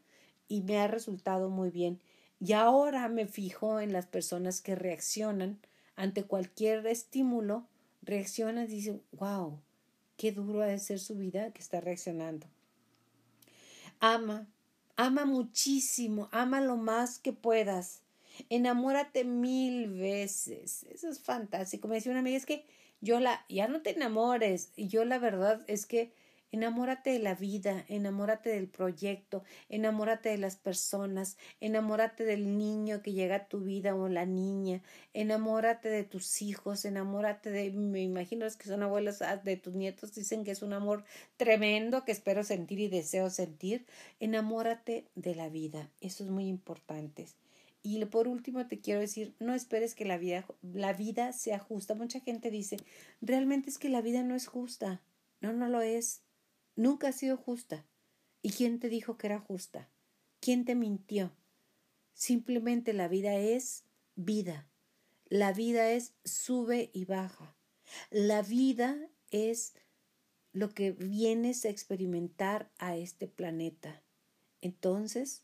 y me ha resultado muy bien. Y ahora me fijo en las personas que reaccionan ante cualquier estímulo, reacciona y dice, wow, qué duro ha de ser su vida que está reaccionando. Ama, ama muchísimo, ama lo más que puedas. Enamórate mil veces. Eso es fantástico. Me decía una amiga, es que yo la, ya no te enamores. Y yo la verdad es que Enamórate de la vida, enamórate del proyecto, enamórate de las personas, enamórate del niño que llega a tu vida o la niña, enamórate de tus hijos, enamórate de, me imagino que son abuelos ah, de tus nietos, dicen que es un amor tremendo que espero sentir y deseo sentir. Enamórate de la vida, eso es muy importante. Y por último te quiero decir, no esperes que la vida, la vida sea justa. Mucha gente dice, realmente es que la vida no es justa. No, no lo es. Nunca ha sido justa. ¿Y quién te dijo que era justa? ¿Quién te mintió? Simplemente la vida es vida. La vida es sube y baja. La vida es lo que vienes a experimentar a este planeta. Entonces,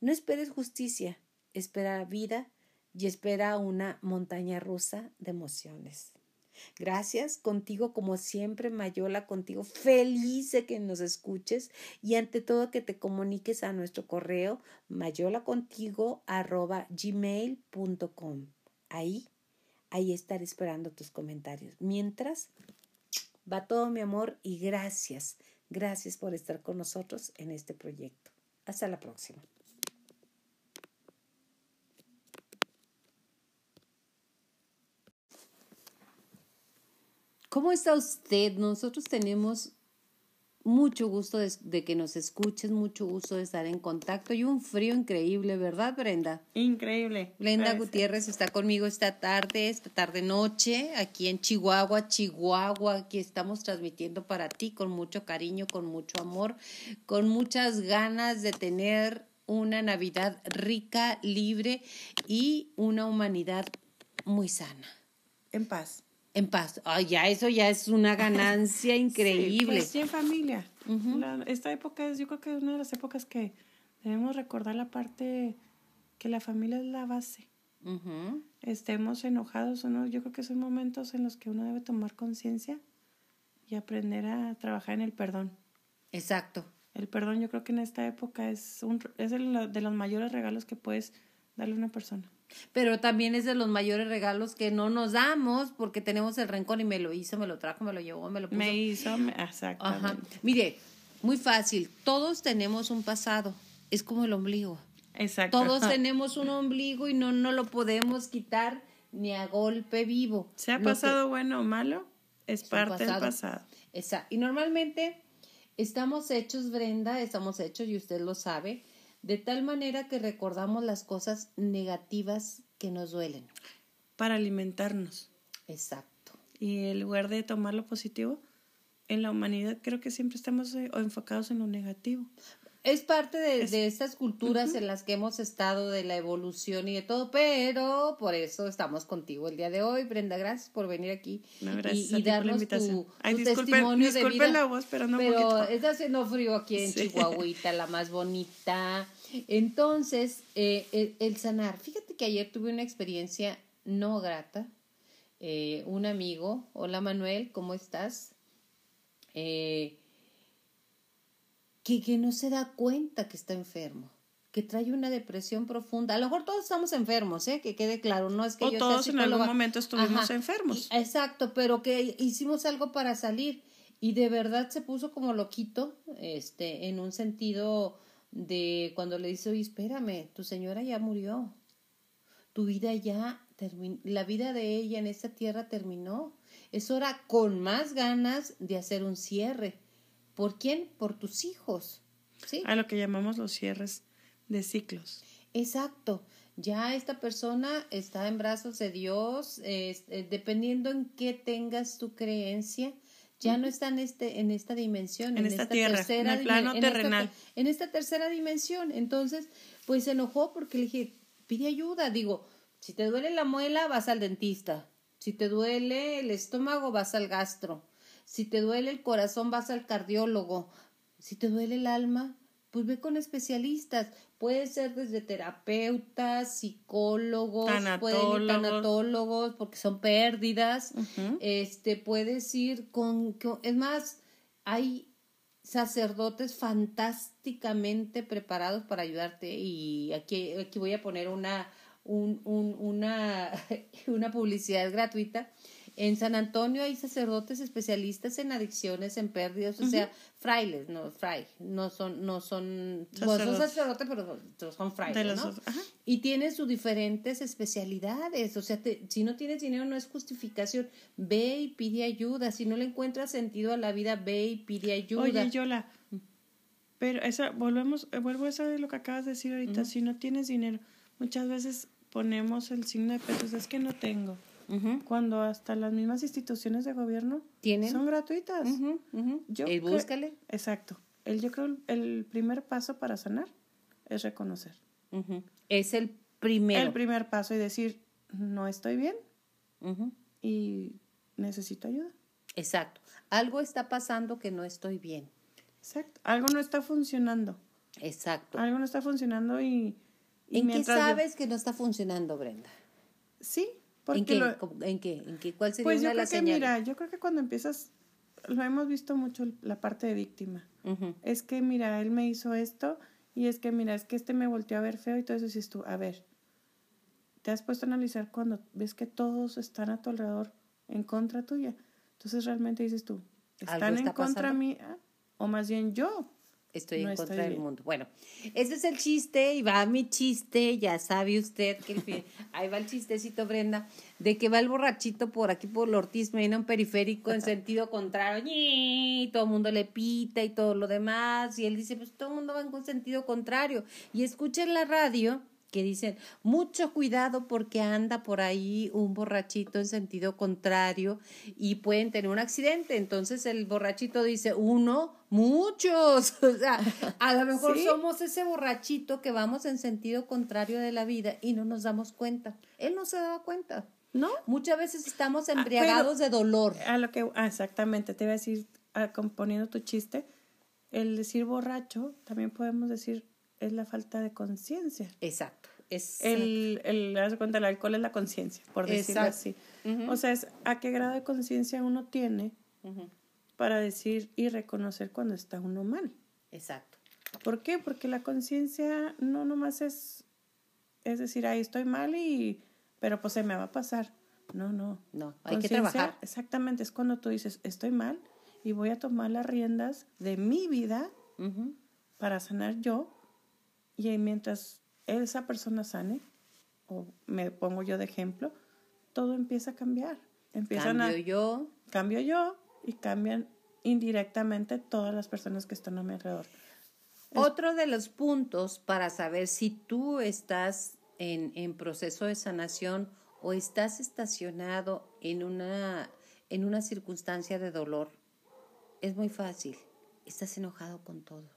no esperes justicia, espera vida y espera una montaña rusa de emociones. Gracias contigo como siempre, Mayola, contigo feliz de que nos escuches y ante todo que te comuniques a nuestro correo mayolacontigo. Ahí, ahí estaré esperando tus comentarios. Mientras, va todo mi amor y gracias, gracias por estar con nosotros en este proyecto. Hasta la próxima. ¿Cómo está usted? Nosotros tenemos mucho gusto de, que nos escuches, mucho gusto de estar en contacto y un frío increíble, ¿verdad, Brenda? Increíble. Brenda Gutiérrez está conmigo esta tarde, esta tarde noche, aquí en Chihuahua, Chihuahua. Aquí estamos transmitiendo para ti con mucho cariño, con mucho amor, con muchas ganas de tener una Navidad rica, libre y una humanidad muy sana. En paz en paz. Ay, ya eso ya es una ganancia increíble. Sí, pues, en familia. esta época es, yo creo que es una de las épocas que debemos recordar la parte que la familia es la base. Estemos enojados o no, yo creo que son momentos en los que uno debe tomar conciencia y aprender a trabajar en el perdón. Exacto. El perdón yo creo que en esta época es, un, es de los mayores regalos que puedes darle a una persona. Pero también es de los mayores regalos que no nos damos porque tenemos el rencor y me lo hizo, me lo trajo, me lo llevó, me lo puso. Me hizo, exacto. Ajá. Mire, muy fácil. Todos tenemos un pasado. Es como el ombligo. Exacto. Todos tenemos un ombligo y no, no lo podemos quitar ni a golpe vivo. Sea pasado bueno o malo, es parte del pasado. Exacto. Y normalmente estamos hechos, Brenda, estamos hechos, y usted lo sabe, de tal manera que recordamos las cosas negativas que nos duelen. Para alimentarnos. Exacto. Y en lugar de tomar lo positivo, en la humanidad creo que siempre estamos eh, enfocados en lo negativo. Es parte de, de estas culturas en las que hemos estado, de la evolución y de todo, pero por eso estamos contigo el día de hoy. Brenda, gracias por venir aquí y, darnos tu, testimonio de vida. la voz, pero no Pero está haciendo frío aquí en Chihuahuita, la más bonita. Entonces, eh, el, sanar. Fíjate que ayer tuve una experiencia no grata. Eh, un amigo, hola Manuel, ¿cómo estás? Eh, que, no se da cuenta que está enfermo, que trae una depresión profunda. A lo mejor todos estamos enfermos, ¿eh? que quede claro, no es que o todos en algún momento estuvimos enfermos. exacto, pero que hicimos algo para salir y de verdad se puso como loquito, este, en un sentido de cuando le dice, oye, espérame, tu señora ya murió, tu vida ya terminó, la vida de ella en esta tierra terminó, es hora con más ganas de hacer un cierre ¿Por quién? Por tus hijos. ¿sí? A lo que llamamos los cierres de ciclos. Exacto. Ya esta persona está en brazos de Dios, eh, dependiendo en qué tengas tu creencia, ya no está en este en esta dimensión, en, esta, tierra, tercera en el plano terrenal. en esta tercera dimensión. Entonces, pues se enojó porque le dije, pide ayuda. Digo, si te duele la muela, vas al dentista. Si te duele el estómago, vas al gastro. Si te duele el corazón, vas al cardiólogo. Si te duele el alma, pues ve con especialistas. Puede ser desde terapeutas, psicólogos, tanatólogos, porque son pérdidas. Este, puedes ir con, es más, hay sacerdotes fantásticamente preparados para ayudarte y aquí, aquí voy a poner una, un, un, una, una publicidad gratuita en San Antonio hay sacerdotes especialistas en adicciones, en pérdidas, o sea, frailes, no, fray, no son, no son, son sacerdotes, pero son frailes, ¿no? Y tienen sus diferentes especialidades, o sea, si no tienes dinero no es justificación, ve y pide ayuda, si no le encuentras sentido a la vida, ve y pide ayuda. Oye, Yola, pero esa, volvemos, eh, vuelvo a eso de lo que acabas de decir ahorita, si no tienes dinero, muchas veces ponemos el signo de pesos, es que no tengo cuando hasta las mismas instituciones de gobierno ¿Tienen? son gratuitas. Yo y búscale. exacto. El, yo creo el primer paso para sanar es reconocer. Es el primero. El primer paso y decir, no estoy bien y necesito ayuda. Exacto. Algo está pasando que no estoy bien. Exacto. Algo no está funcionando. Exacto. Algo no está funcionando y... ¿En qué sabes que no está funcionando, Brenda? Sí, ¿En qué? ¿En qué? ¿En qué? ¿Cuál sería pues yo creo que, Mira, yo creo que cuando empiezas, lo hemos visto mucho la parte de víctima. Es que, mira, él me hizo esto y es que, mira, es que este me volteó a ver feo y todo eso dices tú, a ver, te has puesto a analizar cuando ves que todos están a tu alrededor en contra tuya. Entonces realmente dices tú, ¿están en contra mía? O más bien yo estoy en contra del mundo. Bueno, ese es el chiste y va mi chiste, ya sabe usted que ahí va el chistecito Brenda, de que va el borrachito por aquí por el Ortiz viene un periférico en sentido contrario, y todo el mundo le pita y todo lo demás, y él dice, pues todo el mundo va en un sentido contrario, y escucha en la radio que dicen, mucho cuidado porque anda por ahí un borrachito en sentido contrario y pueden tener un accidente. Entonces el borrachito dice, uno, muchos. O sea, a lo mejor somos ese borrachito que vamos en sentido contrario de la vida y no nos damos cuenta. Él no se daba cuenta. ¿No? Muchas veces estamos ah, embriagados de dolor. A lo que, ah, exactamente, te iba a decir, ah, componiendo tu chiste, el decir borracho, también podemos decir es la falta de conciencia. Exacto. Es el, el, cuenta, el alcohol es la conciencia, por decirlo así. O sea, es a qué grado de conciencia uno tiene para decir y reconocer cuando está uno mal. Exacto. ¿Por qué? Porque la conciencia no nomás es, es decir, ahí estoy mal y, pero pues se me va a pasar. No, no. No, hay que trabajar. Exactamente, es cuando tú dices, estoy mal y voy a tomar las riendas de mi vida para sanar yo y mientras esa persona sane, o me pongo yo de ejemplo, todo empieza a cambiar. Empiezan cambio yo. Cambio yo y cambian indirectamente todas las personas que están a mi alrededor. Otro de los puntos para saber si tú estás en, en proceso de sanación o estás estacionado en una, en una circunstancia de dolor, es muy fácil. Estás enojado con todos.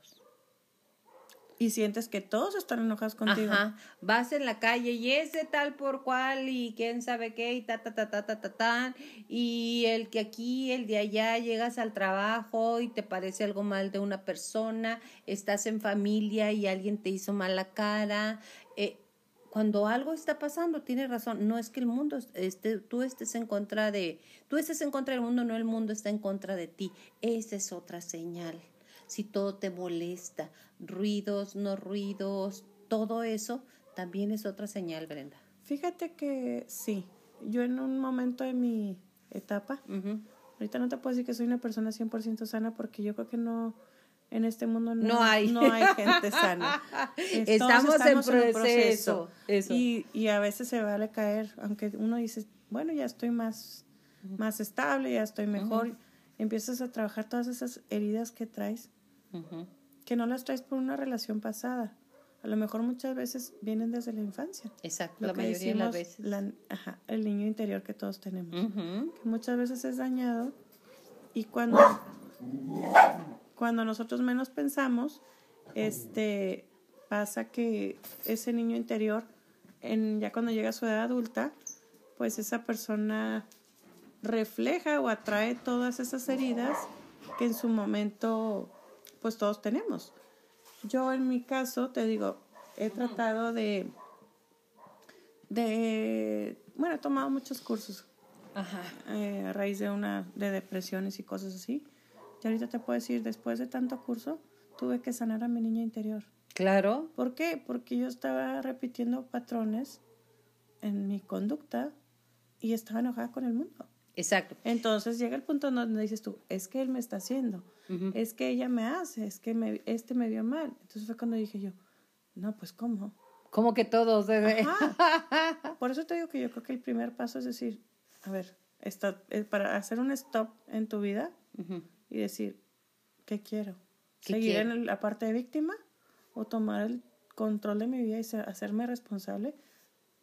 Y sientes que todos están enojados contigo. Ajá. Vas en la calle y ese tal por cual y quién sabe qué y ta ta ta ta ta ta ta y el que aquí, el de allá, llegas al trabajo y te parece algo mal de una persona, estás en familia y alguien te hizo mala cara. Eh, cuando algo está pasando, tienes razón, no es que el mundo esté, tú estés en contra de, tú estés en contra del mundo, no el mundo está en contra de ti. Esa es otra señal si todo te molesta, ruidos, no ruidos, todo eso también es otra señal, Brenda. Fíjate que sí, yo en un momento de mi etapa, ahorita no te puedo decir que soy una persona 100% sana porque yo creo que no, en este mundo no, hay. no hay gente sana. estamos, en, proceso. Y, y, a veces se vale caer, aunque uno dice, bueno, ya estoy más, más estable, ya estoy mejor. Empiezas a trabajar todas esas heridas que traes que no las traes por una relación pasada. A lo mejor muchas veces vienen desde la infancia. Exacto, la mayoría de las veces. el niño interior que todos tenemos. Que muchas veces es dañado y cuando, cuando nosotros menos pensamos, este, pasa que ese niño interior, en, ya cuando llega a su edad adulta, pues esa persona refleja o atrae todas esas heridas que en su momento pues todos tenemos. Yo en mi caso, te digo, he tratado de, de, bueno, he tomado muchos cursos Ajá. Eh, a raíz de una, de depresiones y cosas así. Y ahorita te puedo decir, después de tanto curso, tuve que sanar a mi niña interior. Claro. ¿Por qué? Porque yo estaba repitiendo patrones en mi conducta y estaba enojada con el mundo. Exacto. Entonces llega el punto donde dices tú, es que él me está haciendo, es que ella me hace, es que me, este me vio mal. Entonces fue cuando dije yo, no, pues ¿cómo? Como que todos debe. Por eso te digo que yo creo que el primer paso es decir, a ver, está, eh, para hacer un stop en tu vida y decir, ¿qué quiero? ¿Seguir en la parte de víctima o tomar el control de mi vida y hacerme responsable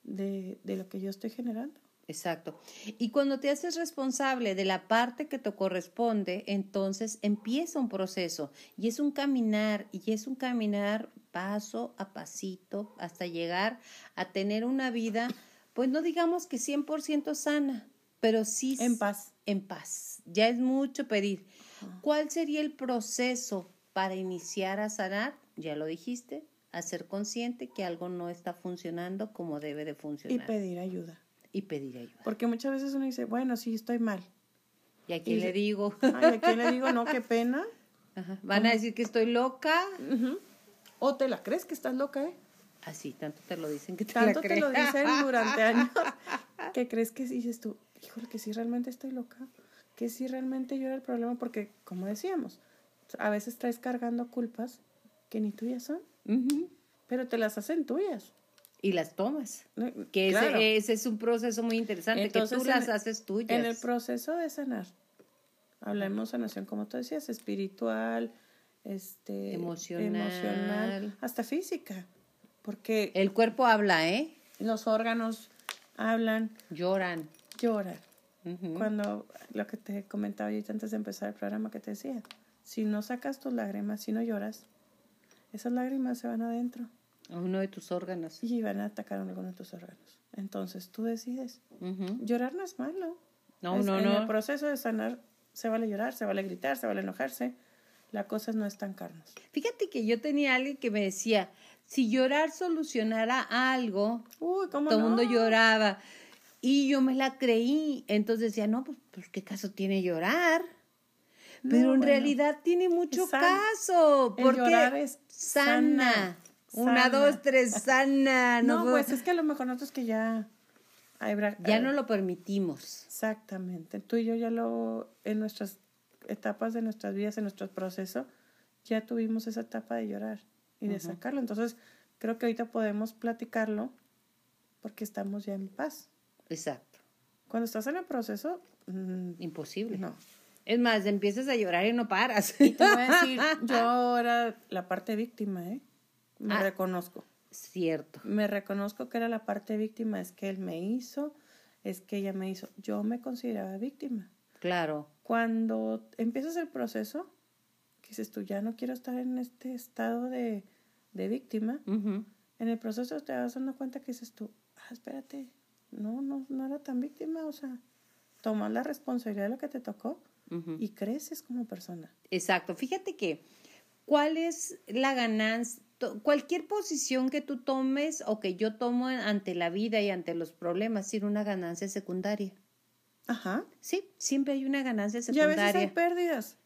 de, de lo que yo estoy generando? Exacto. Y cuando te haces responsable de la parte que te corresponde, entonces empieza un proceso y es un caminar y es un caminar paso a pasito hasta llegar a tener una vida, pues no digamos que 100% sana, pero sí en paz. En paz. Ya es mucho pedir. ¿Cuál sería el proceso para iniciar a sanar? Ya lo dijiste, a ser consciente que algo no está funcionando como debe de funcionar. Y pedir ayuda y pedir ayuda. Porque muchas veces uno dice, bueno, sí, estoy mal. ¿Y a quién le digo? Ay, ¿a quién le digo? No, qué pena. Van a decir que estoy loca. O te la crees que estás loca, ¿eh? Así, tanto te lo dicen que te Tanto te lo dicen durante años que crees que dices tú, híjole, que sí realmente estoy loca, que sí realmente yo era el problema, porque como decíamos, a veces traes cargando culpas que ni tuyas son, pero te las hacen tuyas y las tomas. Que ese, es un proceso muy interesante, que tú las haces tuyas. En el proceso de sanar, hablemos sanación, como tú decías, espiritual, este, emocional, hasta física. Porque el cuerpo habla, ¿eh? Los órganos hablan. Lloran. Lloran. Cuando lo que te comentaba yo antes de empezar el programa que te decía, si no sacas tus lágrimas, si no lloras, esas lágrimas se van adentro. A uno de tus órganos. Y van a atacar a alguno de tus órganos. Entonces tú decides. Llorar no es malo. No, no, no. En el proceso de sanar se vale llorar, se vale gritar, se vale enojarse. La cosa no es tan carnos. Fíjate que yo tenía alguien que me decía, si llorar solucionara algo, Uy, ¿cómo todo el mundo lloraba. Y yo me la creí. Entonces decía, no, pues, pues ¿qué caso tiene llorar? Pero en realidad tiene mucho caso. Porque llorar es sana. Una, dos, tres, sana. No, pues es que a lo mejor nosotros que ya... ya no lo permitimos. Exactamente. Tú y yo ya lo, en nuestras etapas de nuestras vidas, en nuestro proceso, ya tuvimos esa etapa de llorar y de sacarlo. Entonces, creo que ahorita podemos platicarlo porque estamos ya en paz. Exacto. Cuando estás en el proceso... Mm, Imposible. No. Es más, empiezas a llorar y no paras. Y te voy a decir, yo era la parte víctima, ¿eh? Me Ah. reconozco. Cierto. Me reconozco que era la parte víctima, es que él me hizo, es que ella me hizo. Yo me consideraba víctima. Claro. Cuando empiezas el proceso, que dices tú, ya no quiero estar en este estado de, de víctima, en el proceso te vas dando cuenta que dices tú, ah, espérate, no, no, no era tan víctima, o sea, tomas la responsabilidad de lo que te tocó y creces como persona. Exacto. Fíjate que, ¿cuál es la ganancia? Cualquier posición que tú tomes o que yo tomo ante la vida y ante los problemas tiene una ganancia secundaria. Ajá. Sí, siempre hay una ganancia Y a veces hay secundaria. pérdidas.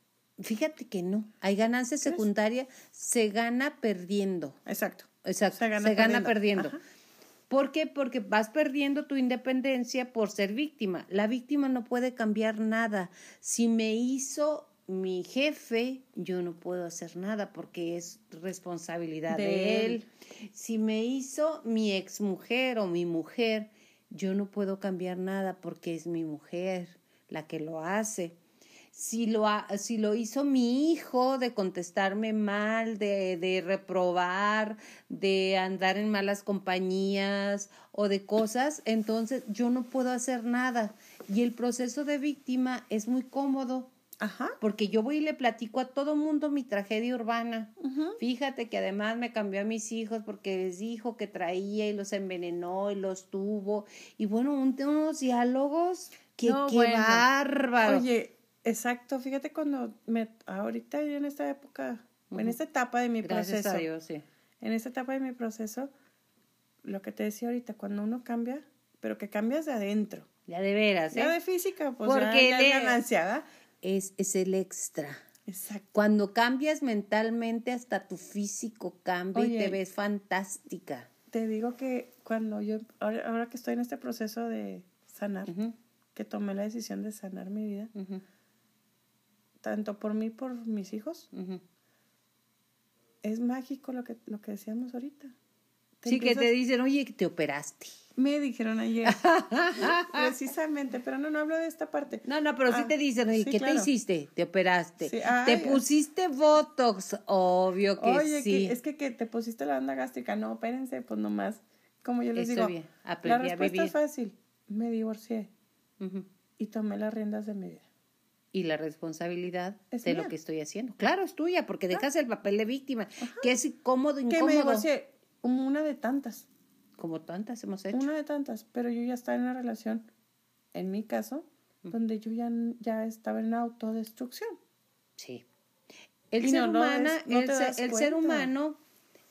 Fíjate que no, hay ganancia secundaria, se gana perdiendo. Exacto. Exacto, Se se gana gana, perdiendo. perdiendo. Ajá. ¿Por qué? Porque vas perdiendo tu independencia por ser víctima. La víctima no puede cambiar nada. Si me hizo mi jefe, yo no puedo hacer nada porque es responsabilidad de, De él. él. Si me hizo mi exmujer o mi mujer, yo no puedo cambiar nada porque es mi mujer la que lo hace. Si lo, si lo hizo mi hijo de contestarme mal, de, de reprobar, de andar en malas compañías o de cosas, entonces yo no puedo hacer nada. Y el proceso de víctima es muy cómodo Ajá. porque yo voy y le platico a todo mundo mi tragedia urbana. Fíjate que además me cambió a mis hijos porque les dijo que traía y los envenenó y los tuvo. Y bueno, un- unos diálogos que No, qué bueno. bárbaro. Oye, exacto, fíjate cuando me ahorita en esta época, en esta etapa de mi Gracias proceso, a Dios, sí. en esta etapa de mi proceso, lo que te decía ahorita, cuando uno cambia, pero que cambias de adentro, Ya de veras, ¿eh? ya de física, pues Porque ya, ya de- ganancia, ¿verdad? Es, es el extra. Exacto. Cuando cambias mentalmente, hasta tu físico cambia y te ves fantástica. Te digo que cuando yo, ahora, ahora que estoy en este proceso de sanar, que tomé la decisión de sanar mi vida, tanto por mí, por mis hijos, es mágico lo que, lo que decíamos ahorita. Te Sí, que te dicen, oye, que te operaste. Me dijeron ayer. Precisamente, pero no, no hablo de esta parte. No, no, pero sí Ah, te dicen, sí, ¿qué claro. te hiciste? Te operaste. Sí, te ay, pusiste Botox, obvio que Oye, sí. es que, que te pusiste la banda gástrica. No, espérense, pues nomás. Como yo les Estoy digo, bien, la respuesta vivir. es fácil. Me divorcié y tomé las riendas de mi vida. Y la responsabilidad Es de mía. lo que estoy haciendo. Claro, es tuya, porque dejas el papel de víctima, que es incómodo, Que me incómodo. divorcié, una de tantas, Como tantas hemos hecho. una de tantas, pero yo ya estaba en una relación, en mi caso, donde yo ya, ya estaba en autodestrucción. Sí. El ser no el, ser humano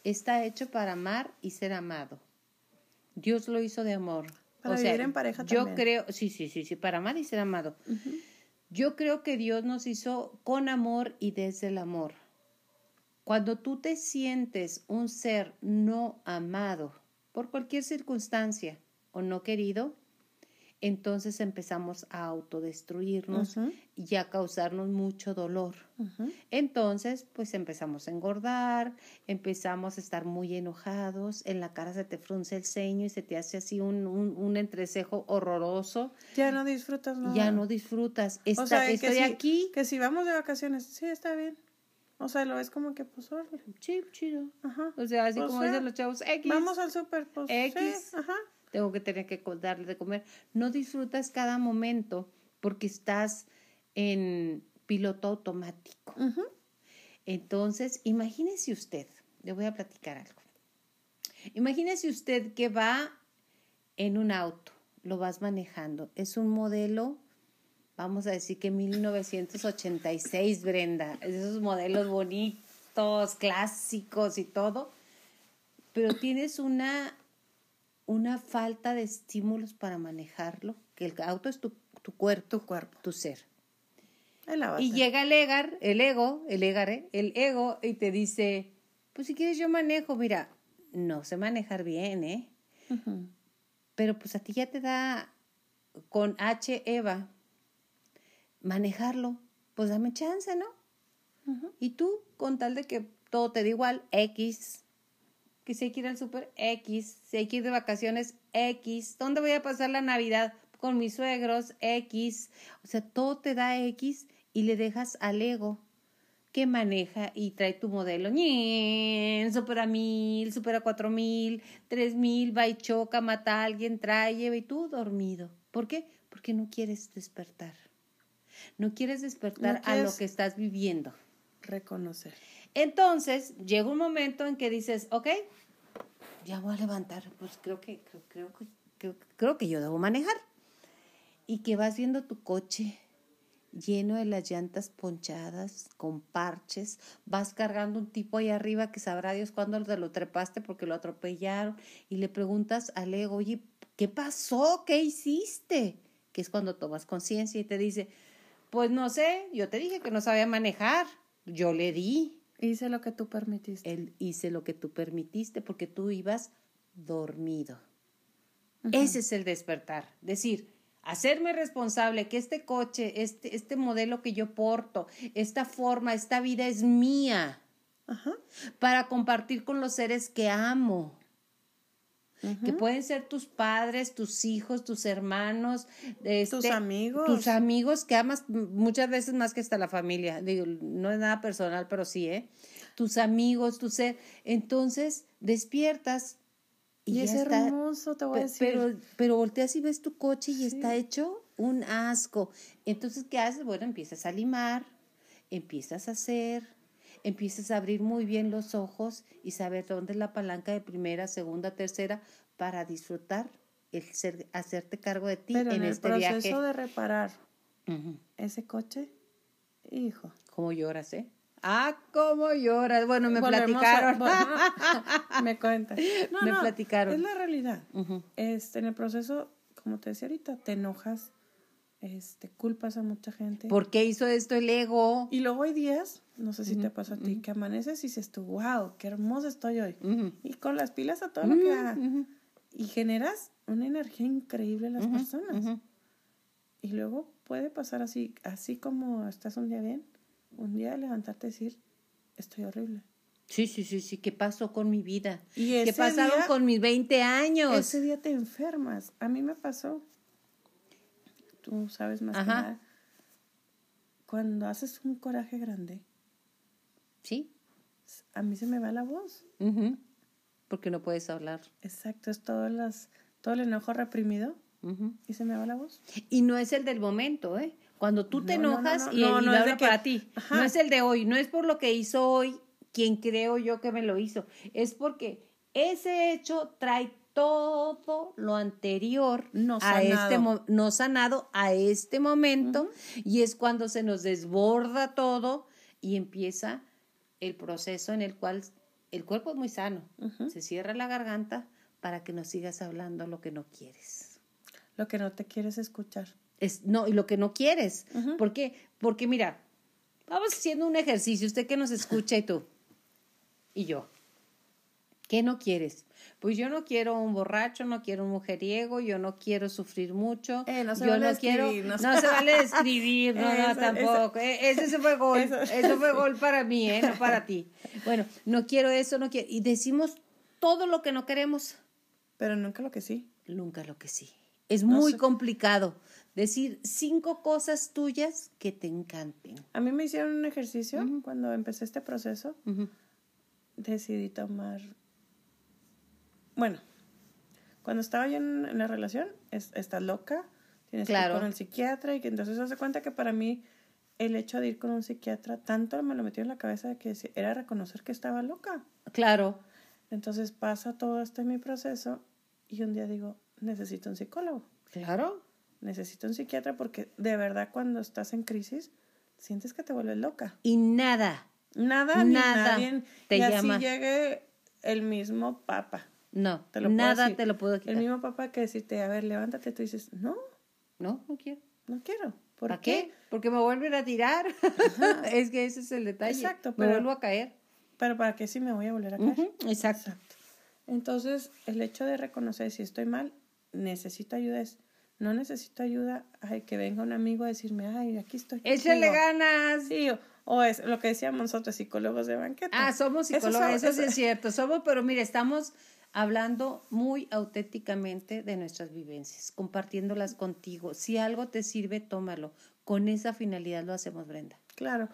está hecho para amar y ser amado. Dios lo hizo de amor. Para vivir en pareja yo también. creo, sí, sí, sí, sí, para amar y ser amado. Yo creo que Dios nos hizo con amor y desde el amor. Cuando tú te sientes un ser no amado por cualquier circunstancia o no querido, entonces empezamos a autodestruirnos Ujú. y a causarnos mucho dolor. Entonces, pues empezamos a engordar, empezamos a estar muy enojados, en la cara se te frunce el ceño y se te hace así un, un, un entrecejo horroroso, Ya no disfrutas nada. ya no disfrutas. Está, O sea, que si- aquí, Que si vamos de vacaciones, sí, está bien. O sea, lo ves como que, pues, órale. sí, chido. Ajá. O sea, así O como sea, dicen los chavos, X, Vamos al súper, pues, X. sí, ajá. tengo que tener que darle de comer. No disfrutas cada momento porque estás en piloto automático. Entonces, imagínese usted, le voy a platicar algo. Imagínese usted que va en un auto, lo vas manejando. Es un modelo, vamos a decir que 1986, Brenda. Es esos modelos bonitos, clásicos y todo. Pero tienes una, una falta de estímulos para manejarlo, que el auto es tu, tu cuerpo, Tu cuerpo. tu ser. Y llega el egar, el ego, el egare, el ego, y te dice, pues si quieres yo manejo, mira, no sé manejar bien, ¿eh? Pero pues a ti ya te da con H Eva manejarlo, pues dame chance, ¿no? Y tú, con tal de que todo te da igual, X, que si hay que ir al súper, X, si hay que ir de vacaciones, X, ¿dónde voy a pasar la Navidad? Con mis suegros, X, o sea, todo te da X y le dejas al ego que maneja y trae tu modelo. ¡Ñen! Supera mil, supera cuatro mil, tres mil, va y choca, mata a alguien, trae, lleva y tú dormido. ¿Por qué? Porque no quieres despertar. No quieres despertar a lo que estás viviendo. Reconocer. Entonces, llega un momento en que dices, ok, ya voy a levantar, pues creo que, creo, creo, creo, creo que yo debo manejar. Y que vas viendo tu coche lleno de las llantas ponchadas, con parches, vas cargando un tipo ahí arriba que sabrá Dios cuándo te lo trepaste porque lo atropellaron y le preguntas al ego, oye, ¿qué pasó? ¿Qué hiciste? Que es cuando tomas conciencia y te dice, pues no sé, yo te dije que no sabía manejar, yo le di. Hice lo que tú permitiste. Él hice lo que tú permitiste porque tú ibas dormido. Ese es el despertar. Decir, hacerme responsable que este coche, este, este modelo que yo porto, esta forma, esta vida es mía. Para compartir con los seres que amo. Que pueden ser tus padres, tus hijos, tus hermanos, este, tus amigos. Tus amigos que amas muchas veces más que hasta la familia. Digo, no es nada personal, pero sí, ¿eh? Tus amigos, tu ser. Entonces, despiertas y, es hermoso, te voy a decir. Pero, pero volteas y ves tu coche y está hecho un asco. Entonces, ¿qué haces? Bueno, empiezas a limar, empiezas a hacer, empiezas a abrir muy bien los ojos y saber dónde es la palanca de primera, segunda, tercera para disfrutar el ser, hacerte cargo de ti en, este viaje. el proceso de reparar ese coche, hijo. ¿Cómo lloras, eh? Ah, cómo lloras. Bueno, me platicaron. me cuentan. me platicaron. Es la realidad. este, en el proceso, como te decía ahorita, te enojas, este, culpas a mucha gente. ¿Por qué hizo esto el ego? Y luego hay días, no sé si te pasa a ti, que amaneces y dices tú, wow, qué hermosa estoy hoy. Y con las pilas a todo lo que haga. Y generas una energía increíble en las personas. Y luego puede pasar así, así como estás un día bien un día levantarte y decir, estoy horrible. Sí, sí, sí, sí, ¿qué pasó con mi vida? Y ¿Qué pasaron con mis 20 años? Ese día te enfermas. A mí me pasó, tú sabes más que nada, cuando haces un coraje grande. Sí. A mí se me va la voz. Porque no puedes hablar. Exacto, es todo, las, todo el enojo reprimido y se me va la voz. Y no es el del momento, ¿eh? Cuando tú te enojas y, no, es para ti, no es el de hoy, no es por lo que hizo hoy quien creo yo que me lo hizo, es porque ese hecho trae todo lo anterior no a este no sanado a este momento y es cuando se nos desborda todo y empieza el proceso en el cual el cuerpo es muy sano, se cierra la garganta para que no sigas hablando lo que no quieres. Lo que no te quieres escuchar. Es, no, y lo que no quieres. ¿Por qué? Porque mira, vamos haciendo un ejercicio, usted que nos escucha y tú, y yo. ¿Qué no quieres? Pues yo no quiero un borracho, no quiero un mujeriego, yo no quiero sufrir mucho. Eh, no se yo vale no quiero, no, se... vale escribir, no, no, tampoco. Eh, ese fue gol, eso. fue gol para mí, ¿eh? no para ti. Bueno, no quiero eso, no quiero. Y decimos todo lo que no queremos. Pero nunca lo que sí. Nunca lo que sí. Es muy complicado decir cinco cosas tuyas que te encanten. A mí me hicieron un ejercicio cuando empecé este proceso. Decidí tomar. Bueno, cuando estaba yo en, la relación, es, estás loca, tienes que ir con el psiquiatra y que entonces se hace cuenta que para mí el hecho de ir con un psiquiatra tanto me lo metió en la cabeza de que era reconocer que estaba loca. Claro. Entonces pasa todo este mi proceso y un día digo, necesito un psicólogo. Claro necesito un psiquiatra porque de verdad cuando estás en crisis sientes que te vuelves loca. Y nada. Nada, nada ni nadie. Te y así llegue el mismo papa. No, te lo nada te lo puedo quitar. El mismo papa que decirte, a ver, levántate, tú dices, no. No, no quiero. No quiero. ¿Por ¿Para qué? Porque me vuelven a tirar. es que ese es el detalle. Exacto. me vuelvo a caer. Pero ¿para qué si me voy a volver a caer? Exacto. Exacto. Entonces, el hecho de reconocer si estoy mal, necesito ayuda es no necesito ayuda, ay, que venga un amigo a decirme, ay, aquí estoy. Échale ganas. Sí, o, es lo que decíamos nosotros, psicólogos de banqueta. Ah, somos psicólogos, eso, sí es cierto, somos, pero mire, estamos hablando muy auténticamente de nuestras vivencias, compartiéndolas contigo. Si algo te sirve, tómalo, con esa finalidad lo hacemos, Brenda. Claro.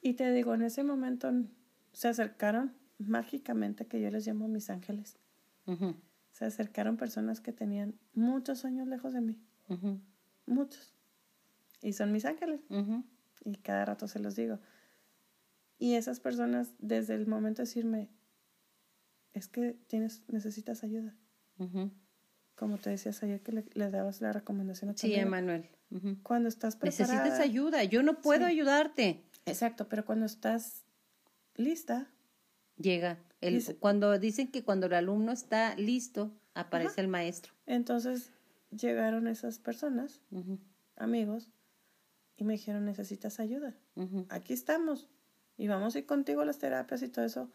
Y te digo, en ese momento se acercaron mágicamente, que yo les llamo mis ángeles. Se acercaron personas que tenían muchos años lejos de mí. Muchos. Y son mis ángeles. Y cada rato se los digo. Y esas personas, desde el momento de decirme, es que tienes, necesitas ayuda. Como te decías ayer que le, dabas la recomendación a tu Sí, Emanuel. Cuando estás preparada. Necesitas ayuda. Yo no puedo ayudarte. Exacto, pero cuando estás lista. Llega. El, cuando dicen que cuando el alumno está listo, aparece el maestro. Entonces llegaron esas personas, amigos, y me dijeron, necesitas ayuda. Aquí estamos. Y vamos a ir contigo a las terapias y todo eso.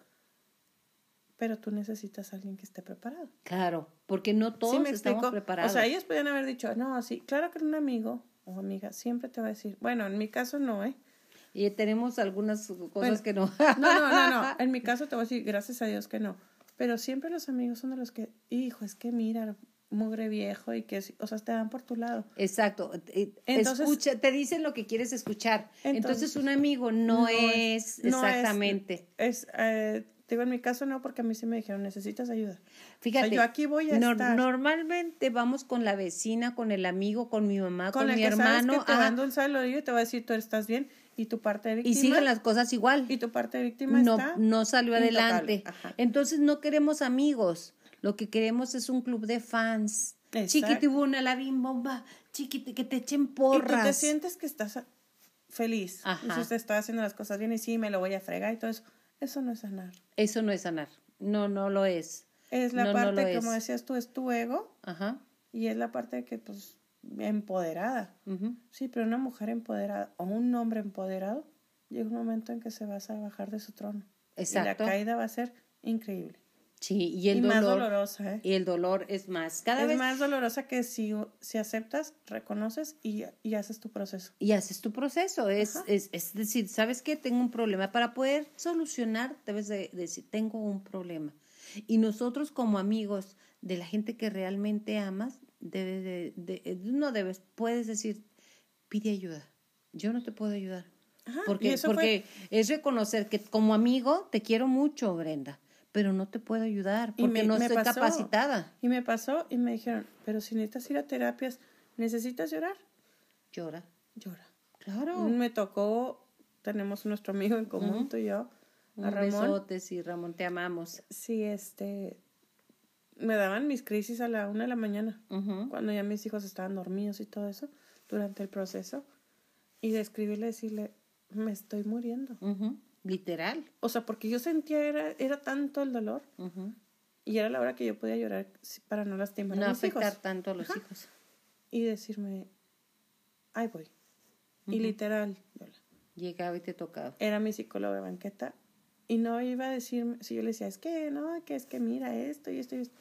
Pero tú necesitas a alguien que esté preparado. Claro, porque no todos estamos preparados. O sea, ellos podrían haber dicho, no, sí, claro que un amigo o amiga siempre te va a decir, bueno, en mi caso no, ¿eh? Y tenemos algunas cosas que no. no, no, no, no. En mi caso te voy a decir, gracias a Dios que no. Pero siempre los amigos son de los que, hijo, es que mira, mugre viejo y que, o sea, te dan por tu lado. Exacto. Entonces, Escucha, te dicen lo que quieres escuchar. Entonces, un amigo no, es, exactamente. Es, eh, digo, en mi caso no, porque a mí sí me dijeron, necesitas ayuda. Fíjate, yo aquí voy a estar. Normalmente vamos con la vecina, con el amigo, con mi mamá, con, mi hermano. Sabes que te oído y te va a decir, tú estás bien y tu parte de víctima. Y siguen las cosas igual. Y tu parte de víctima no, está no salió adelante. Entonces no queremos amigos. Lo que queremos es un club de fans. Chiquitibuna, la bimbomba, chiquiti, que te echen porras. Y tú te sientes que estás feliz. Ajá. Y usted está haciendo las cosas bien y sí, me lo voy a fregar y todo eso. Eso no es sanar. Eso no es sanar. No, no lo es. Es la parte, como decías tú, es tu ego. Ajá. Y es la parte que, pues, empoderada. Sí, pero una mujer empoderada o un hombre empoderado, llega un momento en que se va a bajar de su trono. Exacto. Y la caída va a ser increíble. Sí, y el dolor. Más dolorosa, ¿eh? Y el dolor es más. Cada es más dolorosa que si, si aceptas, reconoces y, y, haces tu proceso. Y haces tu proceso. Es, es, es, decir, ¿sabes qué? Tengo un problema. Para poder solucionar, debes de decir, tengo un problema. Y nosotros como amigos de la gente que realmente amas, debes de, de, no debes, puedes decir, pide ayuda. Yo no te puedo ayudar. porque porque es reconocer que como amigo te quiero mucho, Brenda pero no te puedo ayudar porque no estoy capacitada. Y me pasó y me dijeron, pero si necesitas ir a terapias, ¿necesitas llorar? Llora. Llora. Claro. Me tocó, tenemos nuestro amigo en común, tú y yo, a Ramón. Besotes y Ramón, te amamos. Sí, este, me daban mis crisis a la una de la mañana, cuando ya mis hijos estaban dormidos y todo eso, durante el proceso, y de escribirle, decirle, me estoy muriendo. Literal. O sea, porque yo sentía era, era tanto el dolor y era la hora que yo podía llorar para no lastimar a mis afectar tanto a los hijos. Y decirme, ahí voy. Y literal, Llegaba y te tocaba. Era mi psicóloga de banqueta y no iba a decirme, si yo le decía, es que no, que es que mira esto y esto y esto,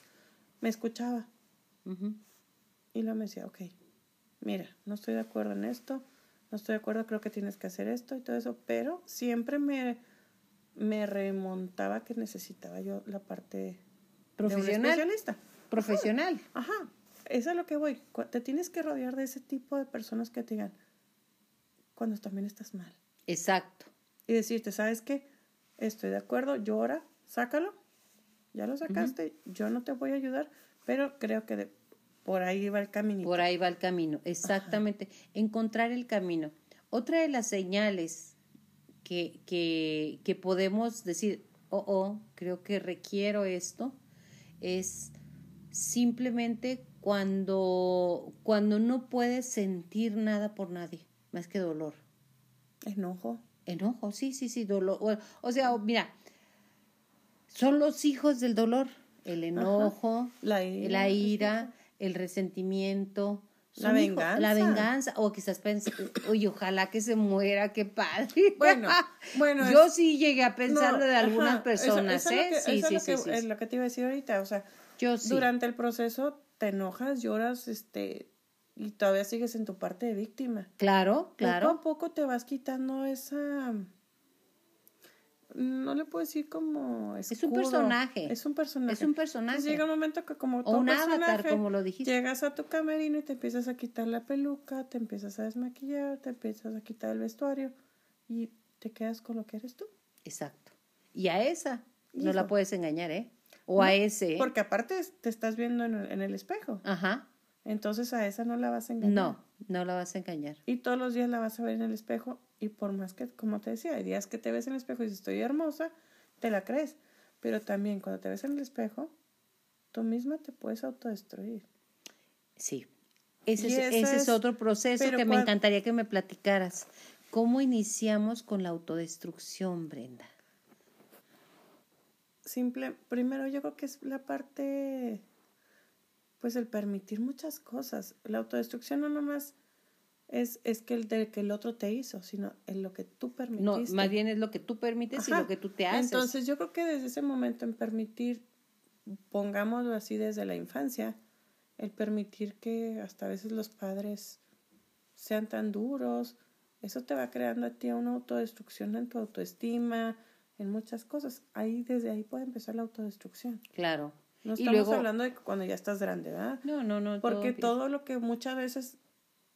me escuchaba. Y luego me decía, ok, mira, no estoy de acuerdo en esto, no estoy de acuerdo, creo que tienes que hacer esto y todo eso, pero siempre me, me remontaba que necesitaba yo la parte profesional. especialista. Profesional. Ajá, eso es lo que voy. Te tienes que rodear de ese tipo de personas que te digan cuando también estás mal. Exacto. Y decirte, ¿sabes qué? Estoy de acuerdo, llora, sácalo. Ya lo sacaste, yo no te voy a ayudar, pero creo que de, por ahí va el camino. Por ahí va el camino, exactamente. Encontrar el camino. Otra de las señales que, que, que podemos decir, oh, oh, creo que requiero esto, es simplemente cuando, cuando no puedes sentir nada por nadie, más que dolor. Enojo. Enojo, sí, sí, sí, dolor. O sea, mira, son los hijos del dolor, el enojo, la la ira el resentimiento, la venganza. la venganza, o quizás pensé, oye, ojalá que se muera, qué padre. Bueno, bueno. Yo sí llegué a pensarlo de algunas personas, ¿eh? sí, sí, sí, es lo que te iba a decir ahorita, o sea, yo durante el proceso te enojas, lloras, este, y todavía sigues en tu parte de víctima. Claro, claro. Poco a poco te vas quitando esa no le puedo decir como es un personaje. Es un personaje. Es un personaje. llega un momento que como o un avatar, como lo dijiste. Llegas a tu camerino y te empiezas a quitar la peluca, te empiezas a desmaquillar, te empiezas a quitar el vestuario y te quedas con lo que eres tú. Exacto. Y a esa no la puedes engañar, ¿eh? O a ese. ¿eh? Porque aparte te estás viendo en el, en el espejo. Ajá. Entonces a esa no la vas a engañar. No, no la vas a engañar. Y todos los días la vas a ver en el espejo y por más que, como te decía, hay días que te ves en el espejo y dices, estoy hermosa, te la crees. Pero también cuando te ves en el espejo, tú misma te puedes autodestruir. Sí. Ese, es, ese es, otro proceso que me encantaría que me platicaras. ¿Cómo iniciamos con la autodestrucción, Brenda? Simple, primero yo creo que es la parte, pues el permitir muchas cosas. La autodestrucción no nomás es, es que el de que el otro te hizo, sino en lo que tú permitiste. No, más bien es lo que tú permites y lo que tú te haces. Entonces yo creo que desde ese momento en permitir, pongámoslo así desde la infancia, el permitir que hasta a veces los padres sean tan duros, eso te va creando a ti una autodestrucción en tu autoestima, en muchas cosas. Ahí, desde ahí puede empezar la autodestrucción. Claro. No estamos hablando de cuando ya estás grande, ¿verdad? No, no, no. Porque todo lo que muchas veces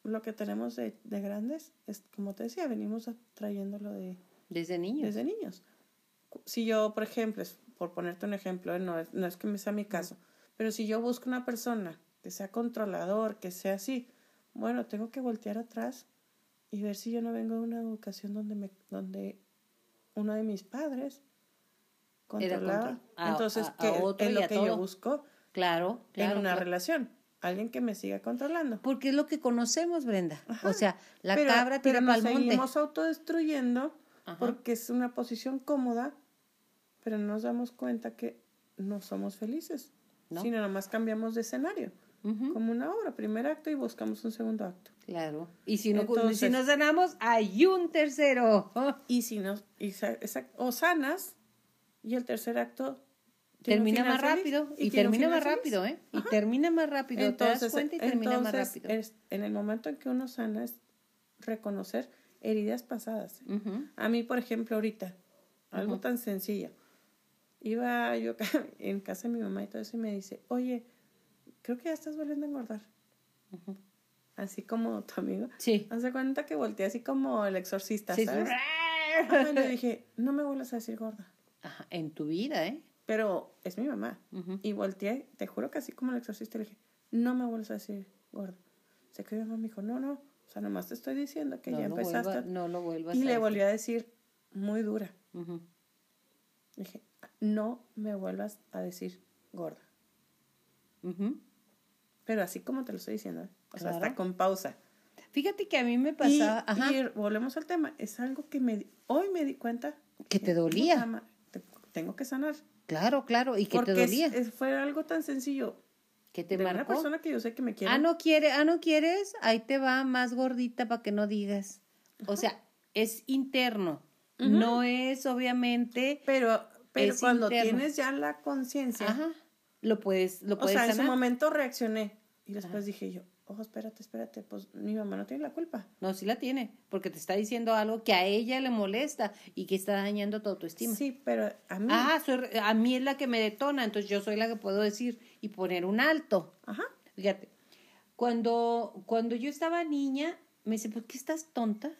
lo que tenemos de, de, grandes es, como te decía, venimos trayéndolo de... Desde niños. Desde niños. Si yo, por ejemplo, por ponerte un ejemplo, no es, no es que me sea mi caso, pero si yo busco una persona que sea controlador, que sea así, bueno, tengo que voltear atrás y ver si yo no vengo de una educación donde, me, donde uno de mis padres controlaba. Entonces, que es lo que yo busco claro, claro, en una claro. relación alguien que me siga controlando. Porque es lo que conocemos, Brenda. O sea, la cabra tira pero nos seguimos autodestruyendo porque es una posición cómoda, pero no nos damos cuenta que no somos felices, ¿No? sino nomás cambiamos de escenario. Como una obra, primer acto y buscamos un segundo acto. Claro. Y si no, si nos sanamos, hay un tercero. Y si nos, y, o sanas, y el tercer acto termina más rápido y, termina más rápido, ¿eh? Y termina más rápido. Entonces, ¿Te das cuenta y termina más rápido. Es, en el momento en que uno sana es reconocer heridas pasadas. A mí, por ejemplo, ahorita, algo tan sencillo. Iba yo en casa de mi mamá y todo eso y me dice, oye, creo que ya estás volviendo a engordar. Así como tu amigo. Sí. Hace cuenta que volteé así como el exorcista, sí, ¿sabes? Sí. le dije, no me vuelvas a decir gorda. Ajá, en tu vida, ¿eh? Pero es mi mamá. Y volteé, te juro que así como el exorcista le dije, no me vuelvas a decir gordo. Se que mi mamá me dijo, no, no, o sea, nomás te estoy diciendo que no ya empezaste. Vuelva, no lo vuelvas y a le decir. volví a decir muy dura. Dije, no me vuelvas a decir gorda. Pero así como te lo estoy diciendo, ¿eh? o sea, hasta con pausa. Fíjate que a mí me Y, pasaba. ajá, y volvemos al tema, es algo que me hoy me di cuenta que te dolía. te- tengo que sanar. Claro, claro. Y que te dolía. es- fue algo tan sencillo. que te de una marcó. persona que yo sé que me quiere. Ah, no quiere, ah, no quieres, ahí te va más gordita para que no digas. O sea, es interno. No es obviamente. Pero, pero cuando interno. tienes ya la conciencia, Ajá. Lo puedes, lo o puedes sea, en su momento reaccioné y después dije yo, ojo, espérate, espérate, pues mi mamá no tiene la culpa. No, sí la tiene, porque te está diciendo algo que a ella le molesta y que está dañando tu autoestima. Sí, pero a mí. Ah, soy- a mí es la que me detona, entonces yo soy la que puedo decir y poner un alto. Ajá. Fíjate, cuando, cuando yo estaba niña, me dice, ¿por qué estás tonta?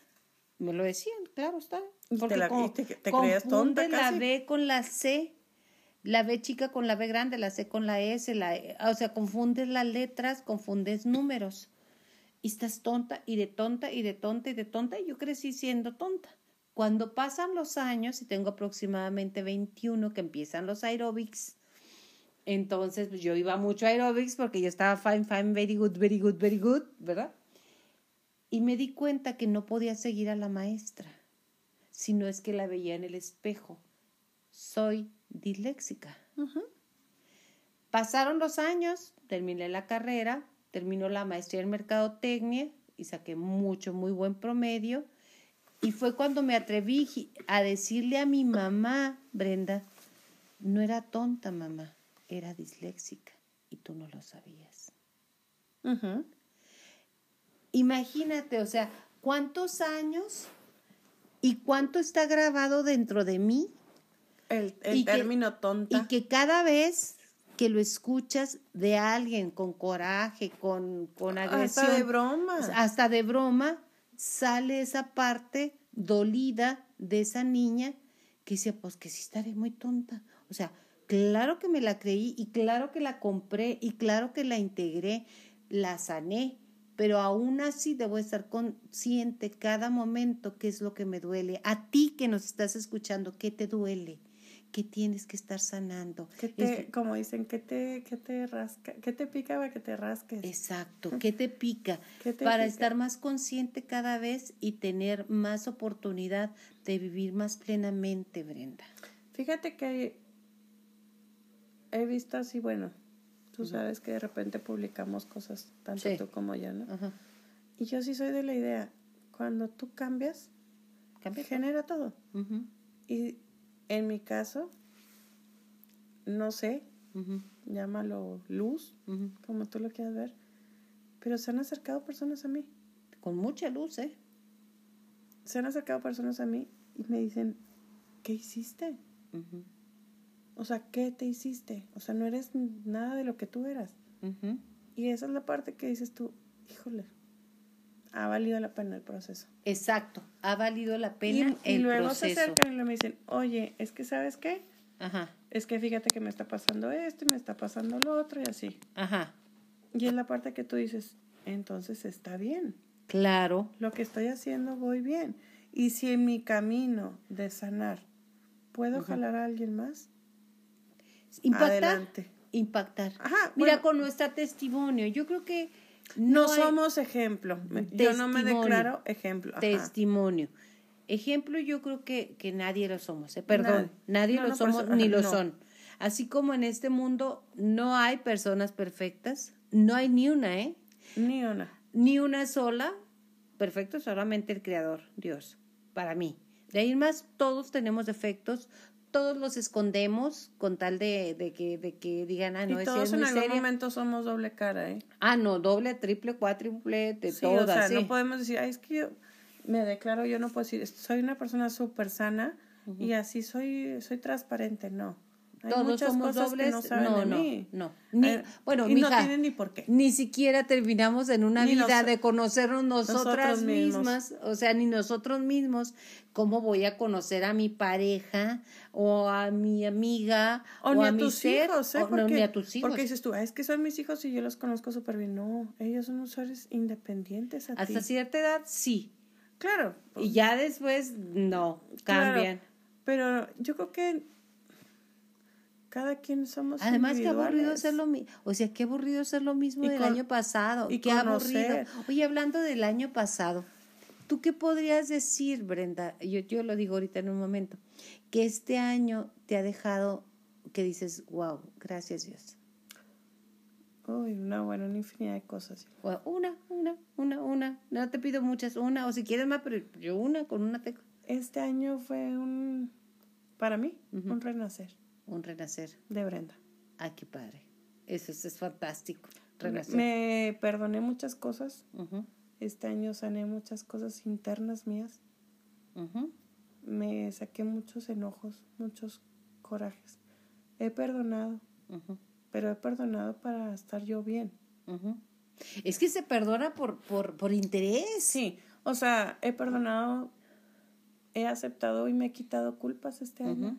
Me lo decían, claro está. Te Porque la- te- te creías tonta confunde la casi. B con la C, la B chica con la B grande, la C con la S, la, E, o sea, confundes las letras, confundes números. Y estás tonta y de tonta y de tonta y de tonta, y yo crecí siendo tonta. Cuando pasan los años, y tengo aproximadamente 21 que empiezan los aerobics, entonces pues, yo iba mucho a aerobics porque yo estaba fine, fine, very good, very good, very good, ¿verdad? Y me di cuenta que no podía seguir a la maestra, sino es que la veía en el espejo. Soy disléxica. Pasaron los años, terminé la carrera, terminó la maestría en mercadotecnia y saqué mucho, muy buen promedio. Y fue cuando me atreví a decirle a mi mamá, Brenda, no era tonta, mamá, era disléxica y tú no lo sabías. Imagínate, o sea, cuántos años y cuánto está grabado dentro de mí El, el término tonta. Y que cada vez que lo escuchas de alguien con coraje, con, con agresión. Hasta de broma. Hasta de broma, sale esa parte dolida de esa niña que decía, pues que sí estaré muy tonta. O sea, claro que me la creí y claro que la compré y claro que la integré, la sané, pero aún así debo estar consciente cada momento qué es lo que me duele. A ti que nos estás escuchando, ¿qué te duele? ¿Qué tienes que estar sanando? ¿Qué te, como dicen, ¿qué te, qué te rasca? ¿Qué te pica para que te rasques? Exacto, ¿qué te pica? para estar más consciente cada vez y tener más oportunidad de vivir más plenamente, Brenda. Fíjate que he visto así, bueno, tú sabes que de repente publicamos cosas, tanto tú como yo, ¿no? Y yo sí soy de la idea, cuando tú cambias, Cambia. genera todo. Y en mi caso, no sé, llámalo luz, como tú lo quieras ver, pero se han acercado personas a mí. Con mucha luz, ¿eh? Se han acercado personas a mí y me dicen, ¿qué hiciste? O sea, ¿qué te hiciste? O sea, no eres nada de lo que tú eras. Y esa es la parte que dices tú, híjole, ha valido la pena el proceso. Exacto, ha valido la pena y, y luego se acercan y me dicen, oye, es que sabes qué, Ajá. es que fíjate que me está pasando esto y me está pasando lo otro y así. Ajá. Y es la parte que tú dices, entonces está bien. Claro. Lo que estoy haciendo voy bien. Y si en mi camino de sanar puedo jalar a alguien más, impactar. Adelante. Impactar. Ajá, Mira, con nuestro testimonio, yo creo que no, somos ejemplo. Yo no me declaro ejemplo. Testimonio. Ejemplo, yo creo que, que nadie lo somos. ¿eh? Perdón, nadie, lo somos ni lo son. Así como en este mundo no hay personas perfectas, no hay ni una, ¿eh? Ni una. Ni una sola. Perfecto solamente el Creador, Dios, para mí. De ahí más, todos tenemos defectos, todos los escondemos con tal de, de, que, de que digan, ah, no, y todos en algún momento somos doble cara, ¿eh? Ah, no, doble, triple, cuádruple, de sí, todas, o sea, no podemos decir, ay, es que yo me declaro, yo no puedo decir, soy una persona súper sana y así soy, soy transparente, no. Todos somos dobles. no, no, no, no, Ni, bueno, y no tienen ni por qué. Ni siquiera terminamos en una vida de conocernos nosotras mismas, o sea, ni nosotros mismos. ¿Cómo voy a conocer a mi pareja o a mi amiga o, ni a, tus hijos, ¿eh? porque, ni a tus hijos? Porque dices tú, es que son mis hijos y yo los conozco súper bien. No, ellos son usuarios independientes. Hasta cierta edad, sí. Claro. Y ya después, no, cambian. pero yo creo que cada quien somos Además, qué aburrido ser lo mismo. O sea, qué aburrido ser lo mismo del año pasado. Y qué aburrido. Oye, hablando del año pasado, ¿tú qué podrías decir, Brenda? Yo, yo lo digo ahorita en un momento. Que este año te ha dejado que dices, wow, gracias Dios. Uy, una buena, una infinidad de cosas. Una, una, una, una. No te pido muchas, una. O si quieres más, pero yo una, con una te... Este año fue un, para mí, un renacer un renacer. De Brenda. Ay, qué padre. Eso es, fantástico. Renacer. Me perdoné muchas cosas. Este año sané muchas cosas internas mías. Me saqué muchos enojos, muchos corajes. He perdonado, pero he perdonado para estar yo bien. Es que se perdona por, por, por interés. Sí, o sea, he perdonado, he aceptado y me he quitado culpas este año.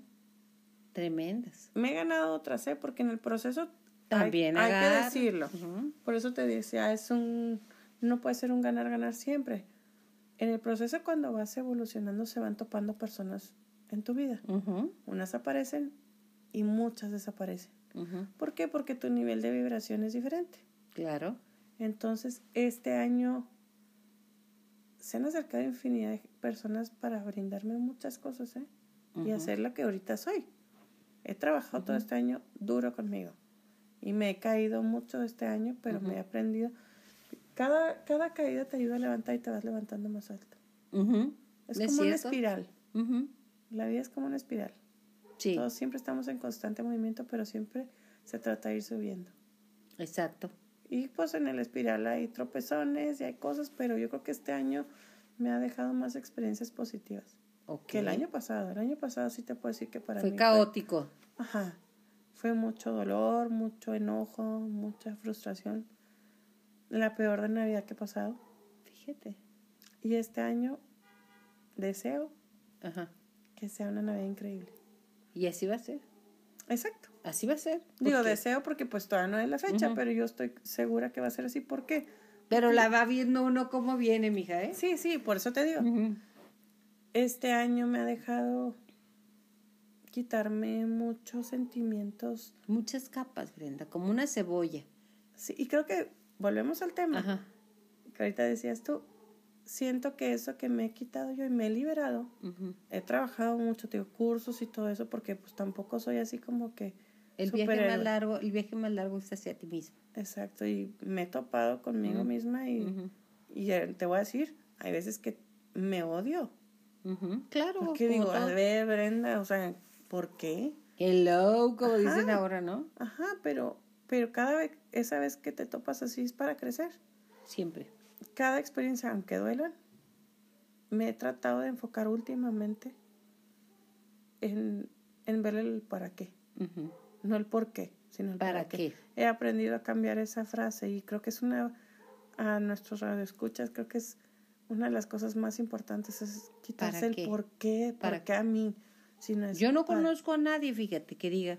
Tremendas. Me he ganado otras, ¿eh? Porque en el proceso también hay, que decirlo. Por eso te decía, es un no puede ser un ganar ganar siempre. En el proceso cuando vas evolucionando se van topando personas en tu vida. Unas aparecen y muchas desaparecen. ¿Por qué? Porque tu nivel de vibración es diferente. Claro. Entonces, este año se han acercado infinidad de personas para brindarme muchas cosas, ¿eh? Y hacer lo que ahorita soy. He trabajado todo este año duro conmigo y me he caído mucho este año, pero me he aprendido. Cada, cada caída te ayuda a levantar y te vas levantando más alto. Es como una espiral. La vida es como una espiral. Sí. Todos siempre estamos en constante movimiento, pero siempre se trata de ir subiendo. Exacto. Y pues en el espiral hay tropezones y hay cosas, pero yo creo que este año me ha dejado más experiencias positivas. Que el año pasado. El año pasado sí te puedo decir que para fue mí caótico. Fue, ajá. Fue mucho dolor, mucho enojo, mucha frustración. La peor de Navidad que he pasado. Fíjate. Y este año deseo ajá. que sea una Navidad increíble. Y así va a ser. Exacto. Así va a ser. Digo, deseo porque pues todavía no es la fecha, pero yo estoy segura que va a ser así. ¿Por qué? Pero la va viendo uno como viene, mija, ¿eh? Sí, sí, por eso te digo. Este año me ha dejado quitarme muchos sentimientos. Muchas capas, Brenda, como una cebolla. Sí, y creo que volvemos al tema. Ajá. Que ahorita decías tú, siento que eso que me he quitado yo y me he liberado, he trabajado mucho, tengo cursos y todo eso, porque pues tampoco soy así como que... El viaje más largo, el viaje más largo es hacia ti mismo. Exacto, y me he topado conmigo misma y, y te voy a decir, hay veces que me odio. Claro. Porque digo, a ver, Brenda, o sea, ¿por qué? Hello, como dicen ahora, ¿no? Ajá, pero, pero cada vez, esa vez que te topas así es para crecer. Siempre. Cada experiencia, aunque duela, me he tratado de enfocar últimamente en, en ver el para qué. No el por qué, sino el para, qué. He aprendido a cambiar esa frase y creo que es una, a nuestros radioescuchas, creo que es una de las cosas más importantes, es quitarse el por qué, para qué a mí. Yo no conozco a nadie, fíjate, que diga,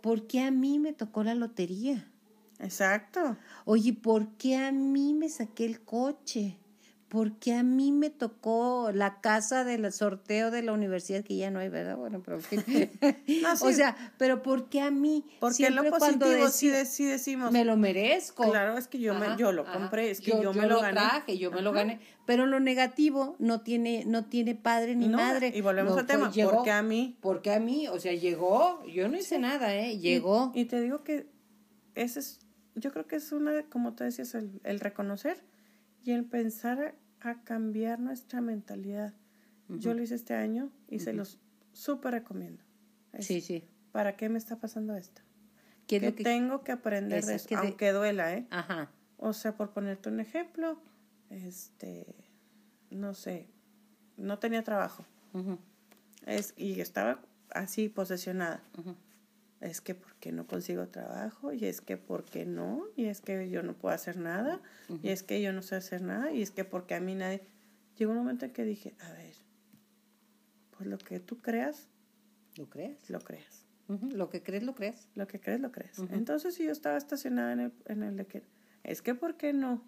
¿por qué a mí me tocó la lotería? Exacto. Oye, ¿por qué a mí me saqué el coche? Porque a mí me tocó la casa del sorteo de la universidad, que ya no hay, ¿verdad? Bueno, pero O sea, pero ¿por qué a mí? Porque lo positivo sí, decimos. Me lo merezco. Claro, es que yo, me, yo lo compré, es que yo, me lo, gané. Traje, yo me lo gané. Pero lo negativo no tiene, no tiene padre ni madre. Y volvemos al tema, ¿por qué a mí? Porque a mí, o sea, llegó, yo no hice nada, ¿eh? Llegó. Y, te digo que ese es, yo creo que es una, como tú decías, el, el reconocer y el pensar a cambiar nuestra mentalidad. Yo lo hice este año y se los súper recomiendo. sí, sí. ¿Para qué me está pasando esto? ¿Qué que, tengo que aprender de eso, aunque duela, ¿eh? Ajá. O sea, por ponerte un ejemplo, este, no sé, no tenía trabajo. es, y estaba así posesionada es que porque no consigo trabajo, y es que porque no, y es que yo no puedo hacer nada, y es que yo no sé hacer nada, y es que porque a mí nadie... Llegó un momento en que dije, a ver, pues lo que tú creas, lo crees. Lo creas. Lo que crees, lo crees. Lo que crees, lo crees. Entonces, si yo estaba estacionada en el, en el de que, es que ¿por qué no?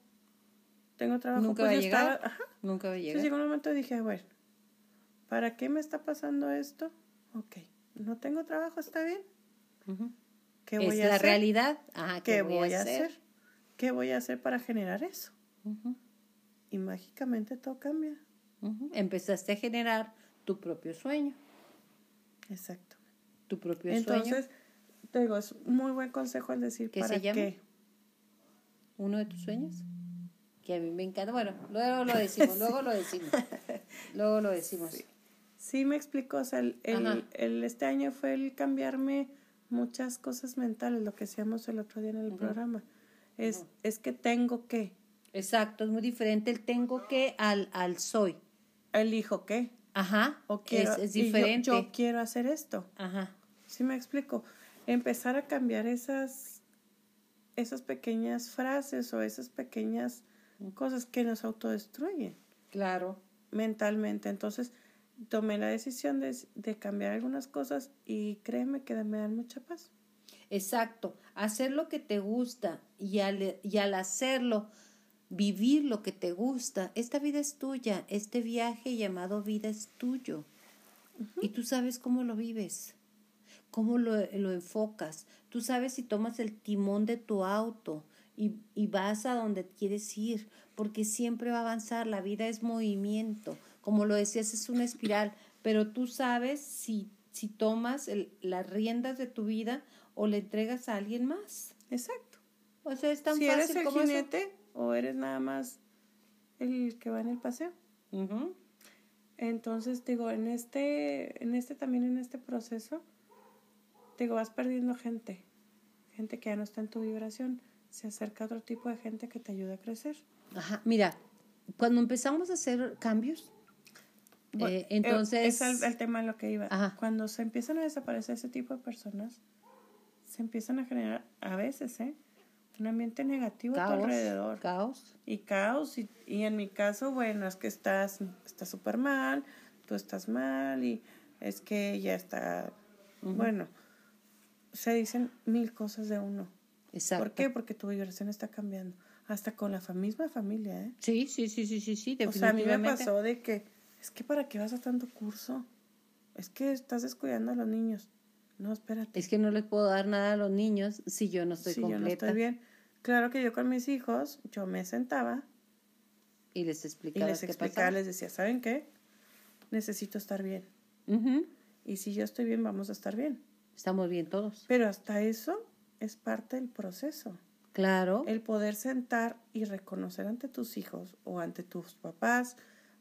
Tengo trabajo. Nunca pues va a llegar. Ajá. Nunca va a llegar. Entonces llegó un momento y dije, bueno, ¿para qué me está pasando esto? Ok, no tengo trabajo, está bien ¿Qué voy es a la realidad. ¿Qué, voy, a hacer? ¿Qué voy a hacer para generar eso? Y mágicamente todo cambia. Empezaste a generar tu propio sueño. Exacto. Tu propio sueño. Entonces, te digo, es muy buen consejo el decir ¿Qué para se llama? qué. ¿Uno de tus sueños? Que a mí me encanta. Bueno, luego lo decimos, luego lo decimos. Luego lo decimos. Sí, me explicó. O sea, el, el, este año fue el cambiarme muchas cosas mentales, lo que decíamos el otro día en el programa. Es, es que tengo que. Exacto, es muy diferente el tengo que al, al soy. Elijo que. Ajá, o quiero, es, diferente. yo, quiero hacer esto. Ajá. ¿Sí me explico? Empezar a cambiar esas, esas pequeñas frases o esas pequeñas cosas que nos autodestruyen. Claro. Mentalmente. Entonces, tomé la decisión de, de, cambiar algunas cosas y créeme que me dan mucha paz. Exacto, hacer lo que te gusta y al, y al hacerlo, vivir lo que te gusta, esta vida es tuya, este viaje llamado vida es tuyo. Y tú sabes cómo lo vives, cómo lo, lo, enfocas. Tú sabes si tomas el timón de tu auto y, y vas a donde quieres ir, porque siempre va a avanzar, la vida es movimiento como lo decías, es una espiral, pero tú sabes si, si tomas las riendas de tu vida o le entregas a alguien más. Exacto. O sea, es tan si eres el jinete o eres nada más el que va en el paseo. Entonces, digo, en este, en este también en este proceso, digo, vas perdiendo gente, gente que ya no está en tu vibración, se acerca a otro tipo de gente que te ayuda a crecer. Ajá, mira, cuando empezamos a hacer cambios, Eh, entonces... Es el, tema en lo que iba. Cuando se empiezan a desaparecer ese tipo de personas, se empiezan a generar, a veces, ¿eh? Un ambiente negativo a tu alrededor. Caos. Y caos. Y, y en mi caso, bueno, es que estás súper mal, tú estás mal y es que ella está... Bueno, se dicen mil cosas de uno. Exacto. ¿Por qué? Porque tu vibración está cambiando. Hasta con la misma familia, ¿eh? Sí, sí, sí, sí, sí, sí, definitivamente. O sea, a mí me pasó de que, es que para qué vas a tanto curso, es que estás descuidando a los niños. No, espérate. Es que no les puedo dar nada a los niños si yo no estoy si completa. yo no estoy bien. Claro que yo con mis hijos, yo me sentaba. Y les explicaba. Y les explicaba, les decía, ¿saben qué? Necesito estar bien. Y si yo estoy bien, vamos a estar bien. Estamos bien todos. Pero hasta eso es parte del proceso. Claro. El poder sentar y reconocer ante tus hijos o ante tus papás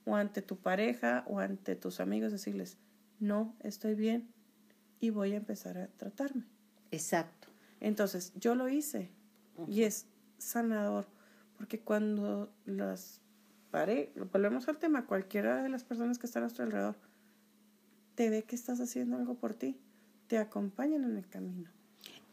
o ante tu pareja o ante tus amigos, decirles, no, estoy bien y voy a empezar a tratarme. Exacto. Entonces, yo lo hice y es sanador, porque cuando las parejas, volvemos al tema, cualquiera de las personas que están a nuestro alrededor, te ve que estás haciendo algo por ti, te acompañan en el camino.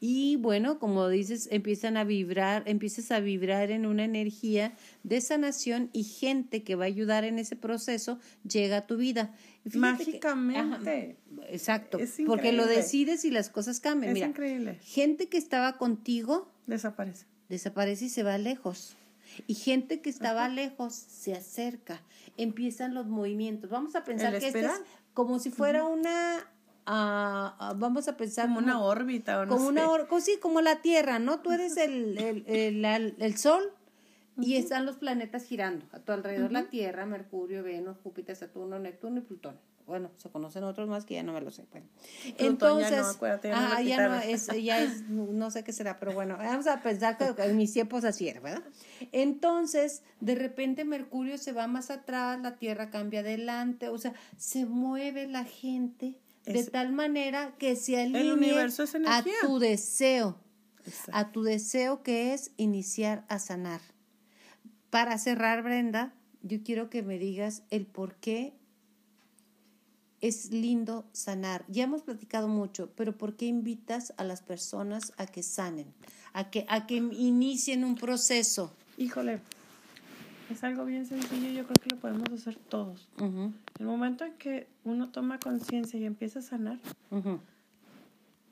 Y bueno, como dices, empiezan a vibrar, empiezas a vibrar en una energía de sanación y gente que va a ayudar en ese proceso llega a tu vida. Mágicamente. exacto. porque lo decides y las cosas cambian. Es increíble. Gente que estaba contigo desaparece. Desaparece y se va lejos. Y gente que estaba lejos se acerca. Empiezan los movimientos. Vamos a pensar que esto es como si fuera una vamos a pensar como, una órbita o no como una sí, como la Tierra, ¿no? Tú eres el, el, el, el Sol y están los planetas girando a tu alrededor, la Tierra, Mercurio, Venus, Júpiter, Saturno, Neptuno y Plutón. Bueno, se conocen otros más que ya no me lo sé. Bueno. Entonces, ya no, acuérdate, ya, ya no es, ya es, no sé qué será, pero bueno, vamos a pensar que en mis tiempos así era, ¿verdad? Entonces, de repente Mercurio se va más atrás, la Tierra cambia adelante, o sea, se mueve la gente de tal manera que se alinee a tu deseo, a tu deseo que es iniciar a sanar. Para cerrar, Brenda, yo quiero que me digas el por qué es lindo sanar. Ya hemos platicado mucho, pero ¿por qué invitas a las personas a que sanen, a que, a que inicien un proceso? Híjole, es algo bien sencillo, yo creo que lo podemos hacer todos. El momento en que uno toma conciencia y empieza a sanar,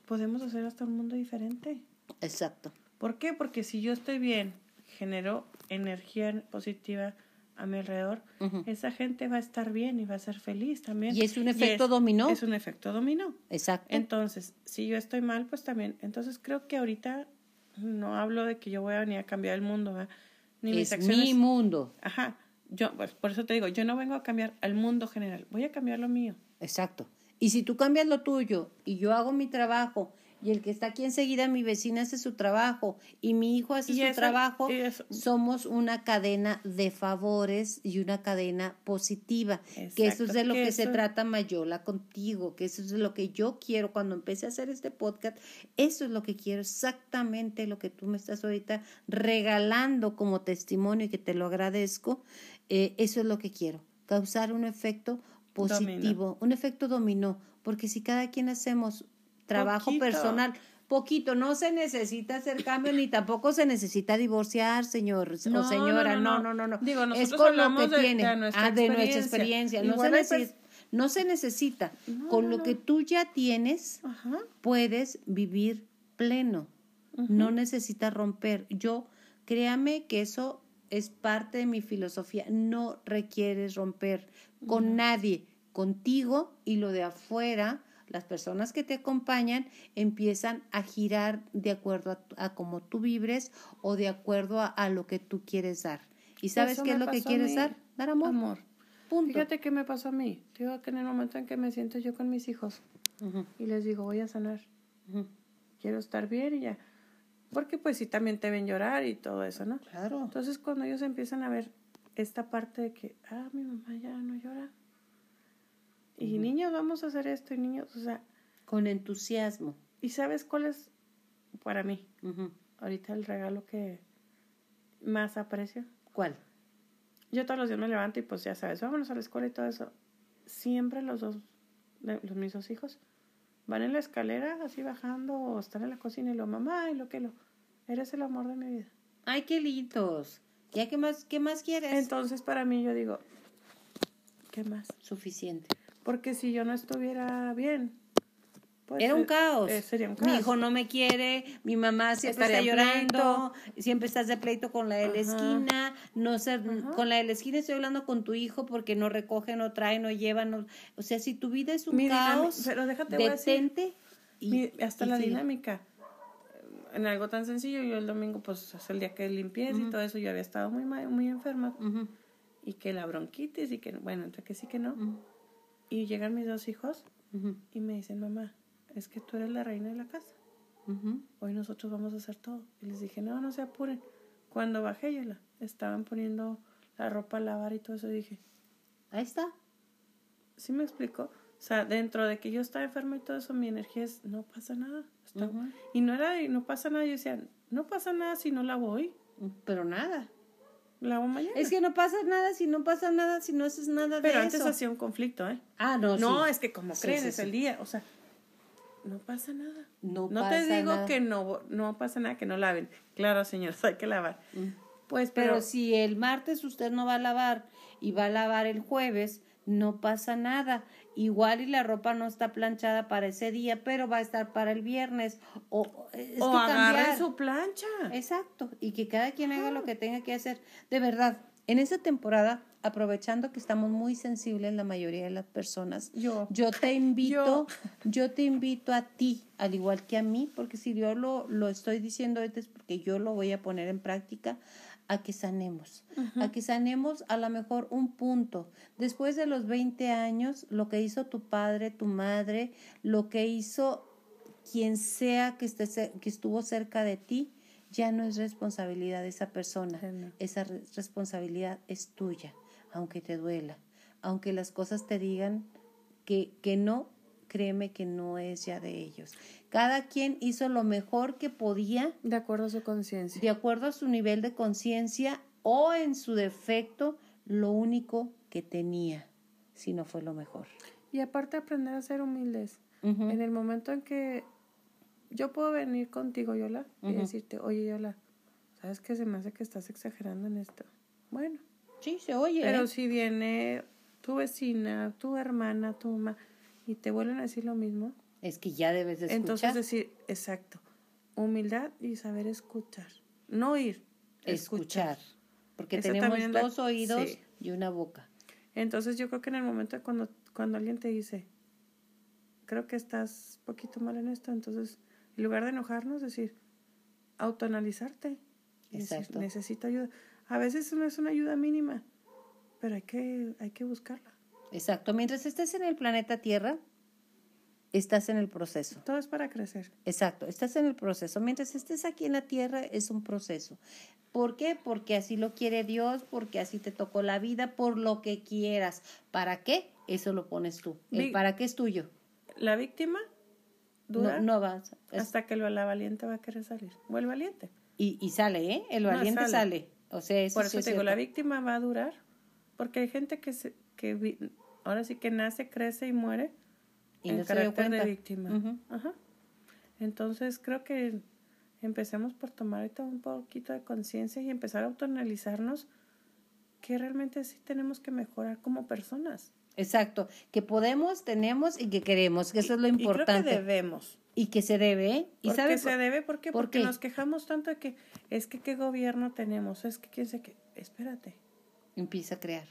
podemos hacer hasta un mundo diferente. Exacto. ¿Por qué? Porque si yo estoy bien, genero energía positiva a mi alrededor, esa gente va a estar bien y va a ser feliz también. Y es un efecto dominó. Es un efecto dominó. Exacto. Entonces, si yo estoy mal, pues también. Entonces creo que ahorita no hablo de que yo voy a venir a cambiar el mundo, ¿verdad? Ni es mi mundo. Ajá. Yo, pues, por eso te digo, yo no vengo a cambiar al mundo general, voy a cambiar lo mío. Exacto. Y si tú cambias lo tuyo y yo hago mi trabajo y el que está aquí enseguida, mi vecina hace su trabajo y mi hijo hace su trabajo, somos una cadena de favores y una cadena positiva, que eso es de lo que, se trata Mayola contigo, que eso es de lo que yo quiero cuando empecé a hacer este podcast, eso es lo que quiero, exactamente lo que tú me estás ahorita regalando como testimonio y que te lo agradezco, eh, eso es lo que quiero, causar un efecto positivo, un efecto dominó, porque si cada quien hacemos trabajo personal. Poquito, no se necesita hacer cambio ni tampoco se necesita divorciar, señor o señora. No, no, no, no. Digo, es con lo que tiene, de nuestra, ah, de nuestra experiencia. No se, no se, necesita. con lo que tú ya tienes, puedes vivir pleno. No necesitas romper. Yo, créame que eso es parte de mi filosofía. No requieres romper con nadie, contigo y lo de afuera las personas que te acompañan empiezan a girar de acuerdo a, cómo tú vibres o de acuerdo a, lo que tú quieres dar. ¿Y sabes qué es lo que quieres dar? Dar amor. Amor. Fíjate qué me pasó a mí. Digo que en el momento en que me siento yo con mis hijos y les digo, voy a sanar. Quiero estar bien y ya. Porque pues sí también te ven llorar y todo eso, ¿no? Claro. Entonces cuando ellos empiezan a ver esta parte de que, ah, mi mamá ya no llora, y niños, vamos a hacer esto, y niños, o sea. Con entusiasmo. ¿Y sabes cuál es para mí? Ahorita el regalo que más aprecio. ¿Cuál? Yo todos los días me levanto y pues ya sabes, vámonos a la escuela y todo eso. siempre los dos, los mis dos hijos, van en la escalera así bajando o están en la cocina y lo mamá y lo que lo, eres el amor de mi vida. Ay, qué lindos. ¿Ya qué más, qué más quieres? Entonces para mí yo digo, ¿qué más? Suficiente. Porque si yo no estuviera bien, pues, Era un eh, caos. Eh, sería un caos. Mi hijo no me quiere, mi mamá siempre está llorando, siempre estás de pleito con la de la esquina, no sé, con la de la esquina estoy hablando con tu hijo porque no recoge, no trae, no lleva, no, o sea, si tu vida es un caos, pero déjate detente y hasta la dinámica. En algo tan sencillo, yo el domingo pues es el día que limpieza y todo eso, yo había estado muy muy enferma y que la bronquitis y que bueno, entre que sí que no. Y llegan mis dos hijos y me dicen, mamá, es que tú eres la reina de la casa. Hoy nosotros vamos a hacer todo. Y les dije, no, no se apuren. Cuando bajé, yo la estaban poniendo la ropa a lavar y todo eso, dije, ahí está. ¿Sí me explico? O sea, dentro de que yo estaba enferma y todo eso, mi energía es, no pasa nada. Y no era, no pasa nada. Yo decía, no pasa nada si no la voy. Pero nada. Lavo mañana. Es que no pasa nada si no pasa nada si no haces nada de eso. Pero antes hacía un conflicto, ¿eh? Ah, no, No, es que como crees, es el día. O sea, no pasa nada. No, no te digo que no, no pasa nada que no laven. Claro, señores, hay que lavar. Mm. Pues, pero, si el martes usted no va a lavar y va a lavar el jueves, no pasa nada. Igual y la ropa no está planchada para ese día, pero va a estar para el viernes. O, es o agarre su plancha. Exacto. Y que cada quien haga lo que tenga que hacer. De verdad, en esa temporada aprovechando que estamos muy sensibles la mayoría de las personas, yo, yo te invito, yo. te invito a ti, al igual que a mí, porque si yo lo, lo estoy diciendo ahorita es porque yo lo voy a poner en práctica, a que sanemos, a que sanemos a lo mejor un punto. Después de los 20 años, lo que hizo tu padre, tu madre, lo que hizo quien sea que, esté, que estuvo cerca de ti, ya no es responsabilidad de esa persona, esa responsabilidad es tuya aunque te duela, aunque las cosas te digan que, que no, créeme que no es ya de ellos. Cada quien hizo lo mejor que podía. De acuerdo a su conciencia. De acuerdo a su nivel de conciencia o en su defecto, lo único que tenía, si no fue lo mejor. Y aparte aprender a ser humildes. En el momento en que yo puedo venir contigo, Yola, y decirte, oye, Yola, ¿sabes qué se me hace que estás exagerando en esto? Bueno, Sí, se oye. Pero ¿eh? si viene tu vecina, tu hermana, tu mamá, y te vuelven a decir lo mismo. Es que ya debes de escuchar. Entonces decir, exacto, humildad y saber escuchar. No oír, escuchar. Porque tenemos dos oídos y una boca. Entonces yo creo que en el momento cuando, cuando alguien te dice, creo que estás poquito mal en esto, entonces en lugar de enojarnos, decir, autoanalizarte. Exacto. necesito ayuda. A veces no es una ayuda mínima, pero hay que, hay que buscarla. Exacto. Mientras estés en el planeta Tierra, estás en el proceso. Todo es para crecer. Exacto, estás en el proceso. Mientras estés aquí en la Tierra, es un proceso. ¿Por qué? Porque así lo quiere Dios, porque así te tocó la vida, por lo que quieras. ¿Para qué? Eso lo pones tú. El para qué es tuyo. La víctima dura no, vas. hasta que la valiente va a querer salir. O el valiente. Y, y sale, ¿eh? El valiente sale. O sea, Por eso te digo, la víctima va a durar, porque hay gente que, se, que ahora sí que nace, crece y muere y en no carácter de víctima. Ajá. Entonces creo que empecemos por tomar ahorita un poquito de conciencia y empezar a autoanalizarnos que realmente sí tenemos que mejorar como personas. Exacto, que podemos, tenemos y que queremos, que eso es lo importante. Y creo que debemos. Y que se debe, ¿eh? ¿Y sabe se debe? ¿Por qué? Porque nos quejamos tanto de que es que qué gobierno tenemos, es que quién sé qué. Espérate. Empieza a crear.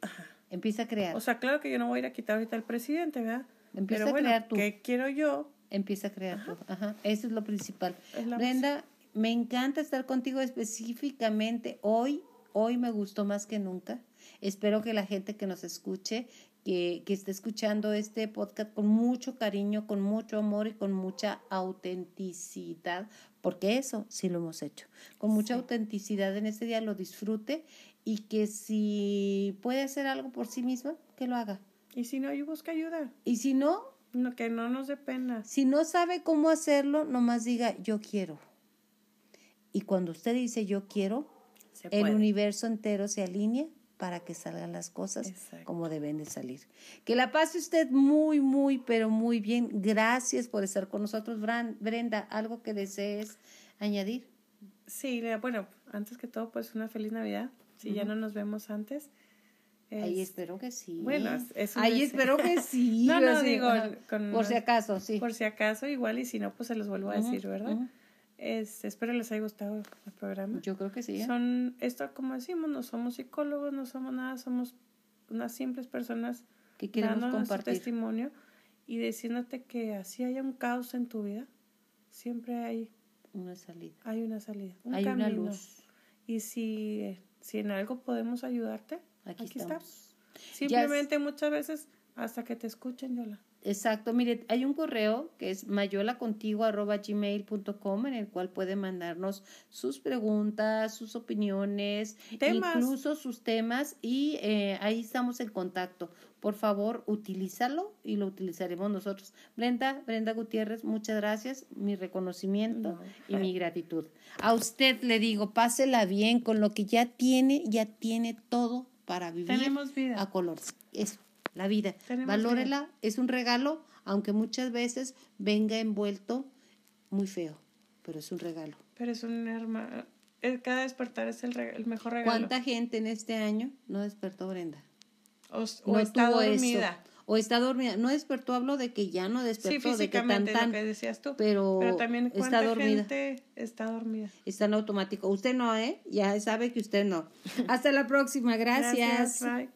Ajá. Empieza a crear. O sea, claro que yo no voy a ir a quitar ahorita al presidente, ¿verdad? Empieza a crear tú. ¿Qué quiero yo? Empieza a crear tú. Ajá. Eso es lo principal. Brenda, me encanta estar contigo específicamente hoy. Hoy me gustó más que nunca. Espero que la gente que nos escuche que, que esté escuchando este podcast con mucho cariño, con mucho amor y con mucha autenticidad, porque eso sí lo hemos hecho, con mucha autenticidad en este día lo disfrute y que si puede hacer algo por sí misma, que lo haga. Y si no, yo busca ayuda. Y si no, no, que no nos dé pena. Si no sabe cómo hacerlo, nomás diga yo quiero. Y cuando usted dice yo quiero, el universo entero se alinea para que salgan las cosas como deben de salir. Que la pase usted muy, muy, pero muy bien. Gracias por estar con nosotros, Brenda. ¿Algo que desees añadir? Sí, bueno, antes que todo, pues una feliz Navidad. Si ya no nos vemos antes. Ahí espero que sí. Bueno, es Ahí espero que sí. no, no, digo, por si acaso, sí. Por si acaso, igual, y si no, pues se los vuelvo a decir, ¿verdad? Este, espero les haya gustado el programa. Yo creo que sí. ¿eh? Son, esto como decimos, no somos psicólogos, no somos nada, somos unas simples personas que queremos compartir testimonio y diciéndote que así haya un caos en tu vida, siempre hay una salida. Hay una salida, hay una luz. Y si, si en algo podemos ayudarte, aquí, estamos. Simplemente muchas veces hasta que te escuchen, Yola. Exacto, mire, hay un correo que es mayolacontigo.gmail.com en el cual puede mandarnos sus preguntas, sus opiniones, incluso sus temas y eh, ahí estamos en contacto. Por favor, utilízalo y lo utilizaremos nosotros. Brenda, Brenda Gutiérrez, muchas gracias, mi reconocimiento y mi gratitud. A usted le digo, pásela bien con lo que ya tiene, ya tiene todo para vivir Tenemos vida. a color. Eso la vida. Valórela, es un regalo, aunque muchas veces venga envuelto muy feo, pero es un regalo. Pero es un hermano. Cada despertar es el, el, mejor regalo. ¿Cuánta gente en este año no despertó Brenda? O, está dormida. O está dormida. No despertó, hablo de que ya no despertó, sí, de que tan, tan, lo que decías tú. Pero, también está dormida. Gente está dormida. Está en automático. Usted no, ¿eh? Ya sabe que usted no. Hasta la próxima. Gracias. Gracias. Bye.